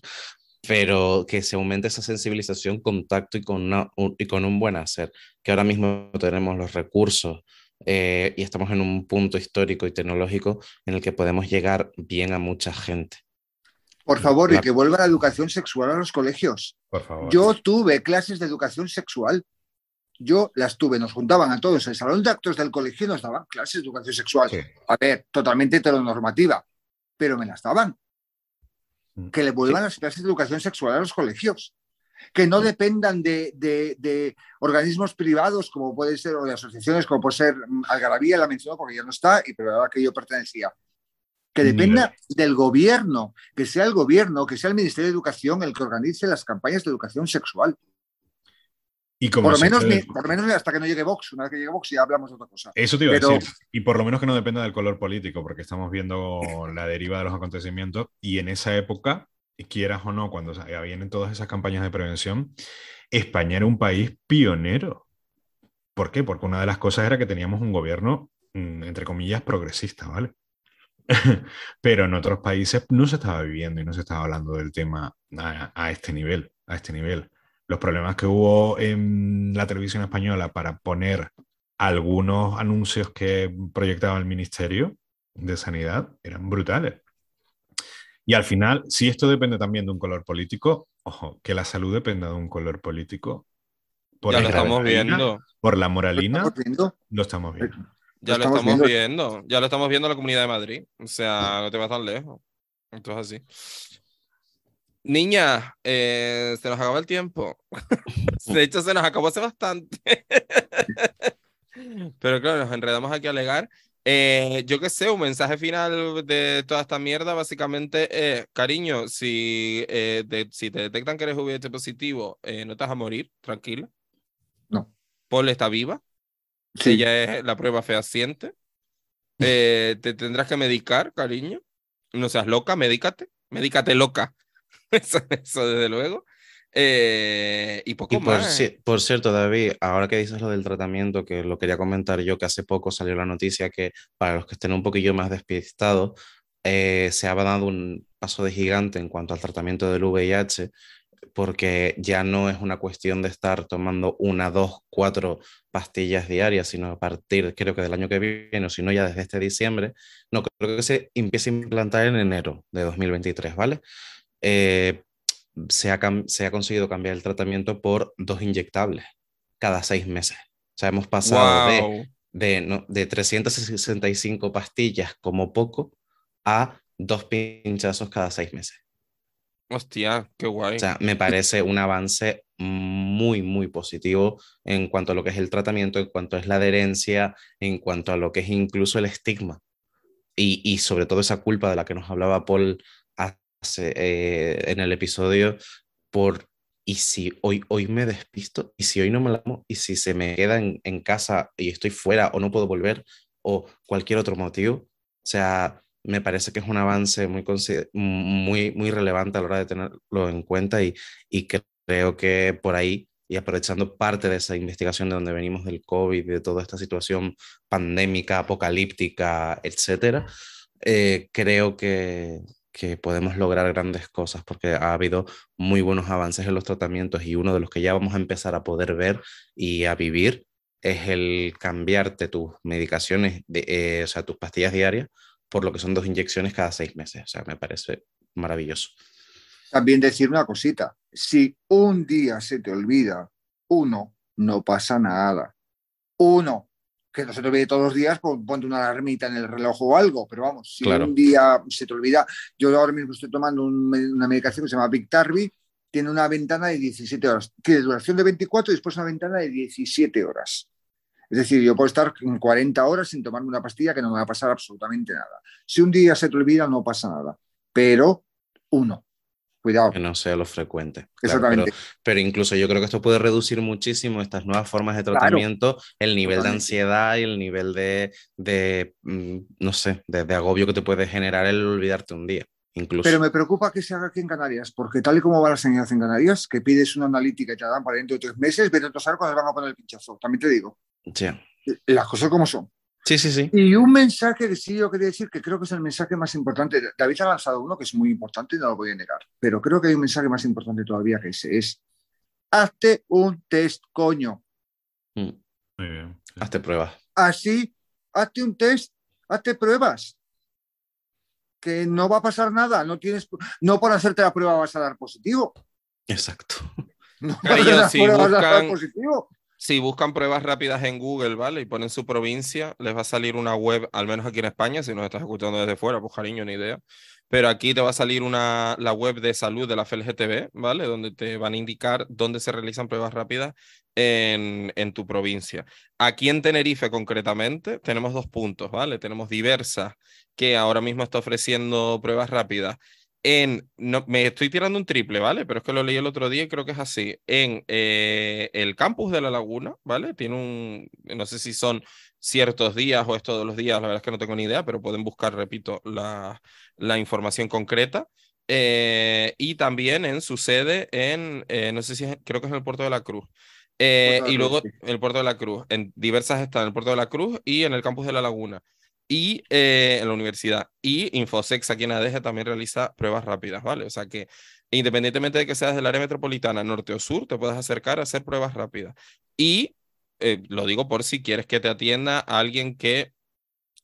pero que se aumente esa sensibilización, contacto y con, un, y con un buen hacer, que ahora mismo tenemos los recursos eh, y estamos en un punto histórico y tecnológico en el que podemos llegar bien a mucha gente. Por favor, y que vuelva la educación sexual a los colegios. Por favor. Yo tuve clases de educación sexual. Yo las tuve, nos juntaban a todos en el salón de actos del colegio y nos daban clases de educación sexual. A ver, totalmente heteronormativa, pero me las daban. Mm. que le vuelvan las clases de educación sexual a los colegios. que no dependan de, organismos privados como puede ser, o de asociaciones como puede ser mm, Algarabía, la mencionó porque ya no está, y pero ahora que yo pertenecía. Que dependa del gobierno, que sea el gobierno, que sea el Ministerio de Educación el que organice las campañas de educación sexual. Y por, lo menos, por lo menos hasta que no llegue Vox. Una vez que llegue Vox ya hablamos de otra cosa. Eso te iba a decir. Y por lo menos que no dependa del color político, porque estamos viendo la deriva de los acontecimientos. Y en esa época, quieras o no, cuando vienen todas esas campañas de prevención, España era un país pionero. ¿Por qué? Porque una de las cosas era que teníamos un gobierno, mm, entre comillas, progresista, ¿vale? Pero en otros países no se estaba viviendo y no se estaba hablando del tema a, este nivel, a este nivel. Los problemas que hubo en la televisión española para poner algunos anuncios que proyectaba el Ministerio de Sanidad eran brutales. Y al final, si esto depende también de un color político, ojo, que la salud dependa de un color político. Por ya lo estamos viendo. Por la moralina, ¿Lo estamos viendo? Ya lo, estamos, viendo. Ya lo estamos viendo en la Comunidad de Madrid. O sea, no te vas tan lejos. Entonces así. Niña, eh, se nos acaba el tiempo. de hecho, se nos acabó hace bastante. Pero claro, nos enredamos aquí a alegar. Eh, yo qué sé, un mensaje final de toda esta mierda, básicamente es, cariño, si, eh, si te detectan que eres VIH positivo, no te vas a morir, tranquila. No. Paul está viva. Sí. Ella es la prueba fehaciente. te tendrás que medicar, cariño. No seas loca, médicate. Médicate loca. Eso, eso desde luego. Eh, y poco por, más. por cierto, David, ahora que dices lo del tratamiento, que lo quería comentar yo, que hace poco salió la noticia que para los que estén un poquillo más despistados, eh, se ha dado un paso de gigante en cuanto al tratamiento del VIH, porque ya no es una cuestión de estar tomando una, dos, cuatro pastillas diarias, sino a partir, creo que del año que viene, o si no ya desde este diciembre, no, creo que se empieza a implantar en enero de 2023, ¿vale? Eh, se, ha, se ha conseguido cambiar el tratamiento por dos inyectables cada seis meses. O sea, hemos pasado de, de, no, de 365 pastillas como poco a dos pinchazos cada seis meses. Hostia, qué guay. O sea, me parece un avance muy, muy positivo en cuanto a lo que es el tratamiento, en cuanto es la adherencia, en cuanto a lo que es incluso el estigma. Y, y sobre todo esa culpa de la que nos hablaba Paul eh, en el episodio por y si hoy, hoy me despisto, y si hoy no me la amo, y si se me queda en, en, casa y estoy fuera o no puedo volver, o cualquier otro motivo. O sea, me parece que es un avance muy, muy, muy relevante a la hora de tenerlo en cuenta y, y creo que por ahí, y aprovechando parte de esa investigación de donde venimos del COVID, de toda esta situación pandémica, apocalíptica, etcétera, eh, creo que, que podemos lograr grandes cosas porque ha habido muy buenos avances en los tratamientos y uno de los que ya vamos a empezar a poder ver y a vivir es el cambiarte tus medicaciones, de, eh, o sea, tus pastillas diarias, por lo que son dos inyecciones cada seis meses. O sea, me parece maravilloso. También decir una cosita, si un día se te olvida uno, no pasa nada. Uno, que no se te olvide todos los días, pues ponte una alarmita en el reloj o algo, pero vamos, si un día se te olvida, yo ahora mismo estoy tomando una medicación que se llama Victarvi, tiene una ventana de 17 horas, tiene duración de 24 y después una ventana de 17 horas. Es decir, yo puedo estar 40 horas sin tomarme una pastilla que no me va a pasar absolutamente nada. Si un día se te olvida, no pasa nada. Pero uno, Cuidado. Que no sea lo frecuente. Exactamente. pero, incluso yo creo que esto puede reducir muchísimo estas nuevas formas de tratamiento, el nivel de ansiedad y el nivel de, de mm, no sé, de, agobio que te puede generar el olvidarte un día. Incluso. Pero me preocupa que se haga aquí en Canarias, porque tal y como va la sanidad en Canarias, que pides una analítica y te la dan para dentro de tres meses, vete a tosar cuando van a poner el pinchazo. También te digo. Sí. Las cosas como son. Sí, sí, sí. Y un mensaje que sí yo quería decir, que creo que es el mensaje más importante. David ha lanzado uno que es muy importante y no lo voy a negar, pero creo que hay un mensaje más importante todavía que ese, es hazte un test, coño. Mm. Muy bien. Hazte pruebas. Así, hazte un test, hazte pruebas. Que no va a pasar nada, no tienes, no por hacerte la prueba vas a dar positivo. Exacto. No vas a dar positivo si buscan pruebas rápidas en Google, ¿vale? Y ponen su provincia, les va a salir una web, al menos aquí en España, si nos estás escuchando desde fuera, pues cariño, ni idea. pero aquí te va a salir una, la web de salud de la FLGTB, ¿vale? Donde te van a indicar dónde se realizan pruebas rápidas en, en tu provincia. Aquí en Tenerife concretamente tenemos dos puntos, ¿vale? Tenemos diversas que ahora mismo está ofreciendo pruebas rápidas en, no, me estoy tirando un triple, ¿vale? Pero es que lo leí el otro día y creo que es así. En eh, el campus de La Laguna, ¿vale? Tiene un, no sé si son ciertos días o es todos los días, la verdad es que no tengo ni idea, pero pueden buscar, repito, la, la información concreta. Eh, y también en su sede en, eh, no sé si creo que es en el Puerto de la Cruz. y luego el Puerto de la Cruz, en diversas están en el Puerto de la Cruz y en el campus de La Laguna y eh, en la universidad. Y Infosex aquí en ADG también realiza pruebas rápidas, ¿vale? O sea que independientemente de que seas del área metropolitana, norte o sur, te puedes acercar a hacer pruebas rápidas. Y eh, lo digo por si quieres que te atienda alguien que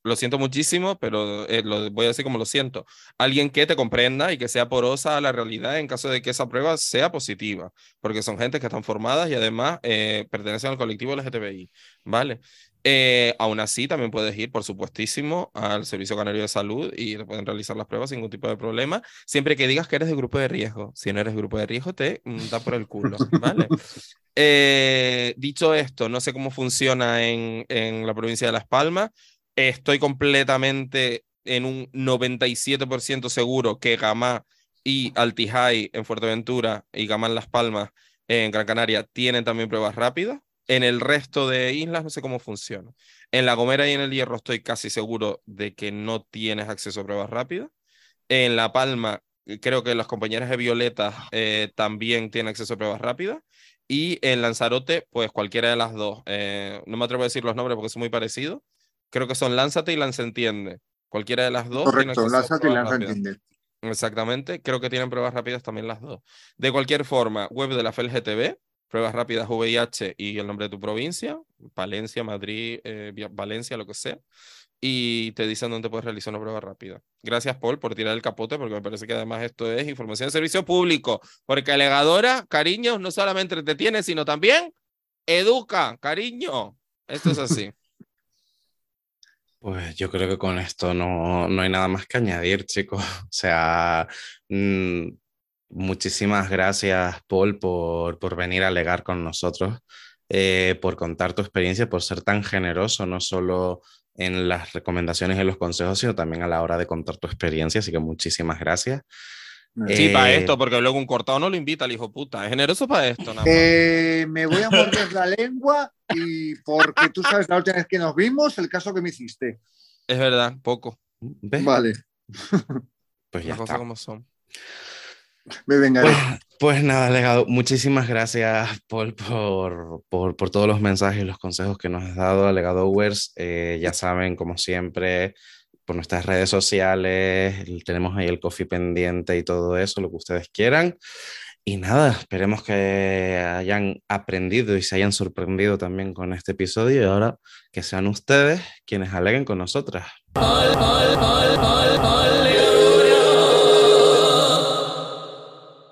lo siento muchísimo, pero eh, lo voy a decir como lo siento. Alguien que te comprenda y que sea porosa a la realidad en caso de que esa prueba sea positiva, porque son gente que están formadas y además pertenecen al colectivo LGTBI, ¿vale? Eh, aún así, también puedes ir, por supuestísimo, al Servicio Canario de Salud y te pueden realizar las pruebas sin ningún tipo de problema, siempre que digas que eres de grupo de riesgo. Si no eres grupo de riesgo, te mm, da por el culo, ¿vale? dicho esto, no sé cómo funciona en, en la provincia de Las Palmas, Estoy completamente en un 97% seguro que Gamá y Altijay en Fuerteventura y Gamá en Las Palmas en Gran Canaria tienen también pruebas rápidas. En el resto de islas no sé cómo funciona. En La Gomera y en el Hierro estoy casi seguro de que no tienes acceso a pruebas rápidas. En La Palma creo que las compañeras de Violeta eh, también tienen acceso a pruebas rápidas. Y en Lanzarote, pues cualquiera de las dos. Eh, no me atrevo a decir los nombres porque son muy parecidos, creo que son Lánzate y Entiende. Cualquiera de las dos. Correcto, Lánzate y Entiende. Exactamente, creo que tienen pruebas rápidas también las dos. De cualquier forma, web de la FLGTB, pruebas rápidas VIH y el nombre de tu provincia, Valencia, Madrid, eh, Valencia, lo que sea, y te dicen dónde puedes realizar una prueba rápida. Gracias, Paul, por tirar el capote, porque me parece que además esto es información de servicio público, porque alegadora, cariño, no solamente te tiene, sino también educa, cariño. Esto es así. Pues yo creo que con esto no, no hay nada más que añadir, chicos. O sea, mm, muchísimas gracias, Paul, por, por venir a alegar con nosotros, eh, por contar tu experiencia, por ser tan generoso, no solo en las recomendaciones y los consejos, sino también a la hora de contar tu experiencia. Así que muchísimas gracias. Sí, para eh, esto, porque luego un cortado no lo invita al hijo puta. Es generoso para esto, nada eh, me voy a morder la lengua y porque tú sabes la última vez que nos vimos, el caso que me hiciste. Es verdad, poco. Vale. Pues ya está. como son. Me venga. Pues, pues, nada, legado. Muchísimas gracias por, por, por, por, todos los mensajes y los consejos que nos has dado, legado Wers. Eh, ya saben, como siempre, por nuestras redes sociales, tenemos ahí el coffee pendiente y todo eso, lo que ustedes quieran. Y nada, esperemos que hayan aprendido y se hayan sorprendido también con este episodio y ahora que sean ustedes quienes aleguen con nosotras.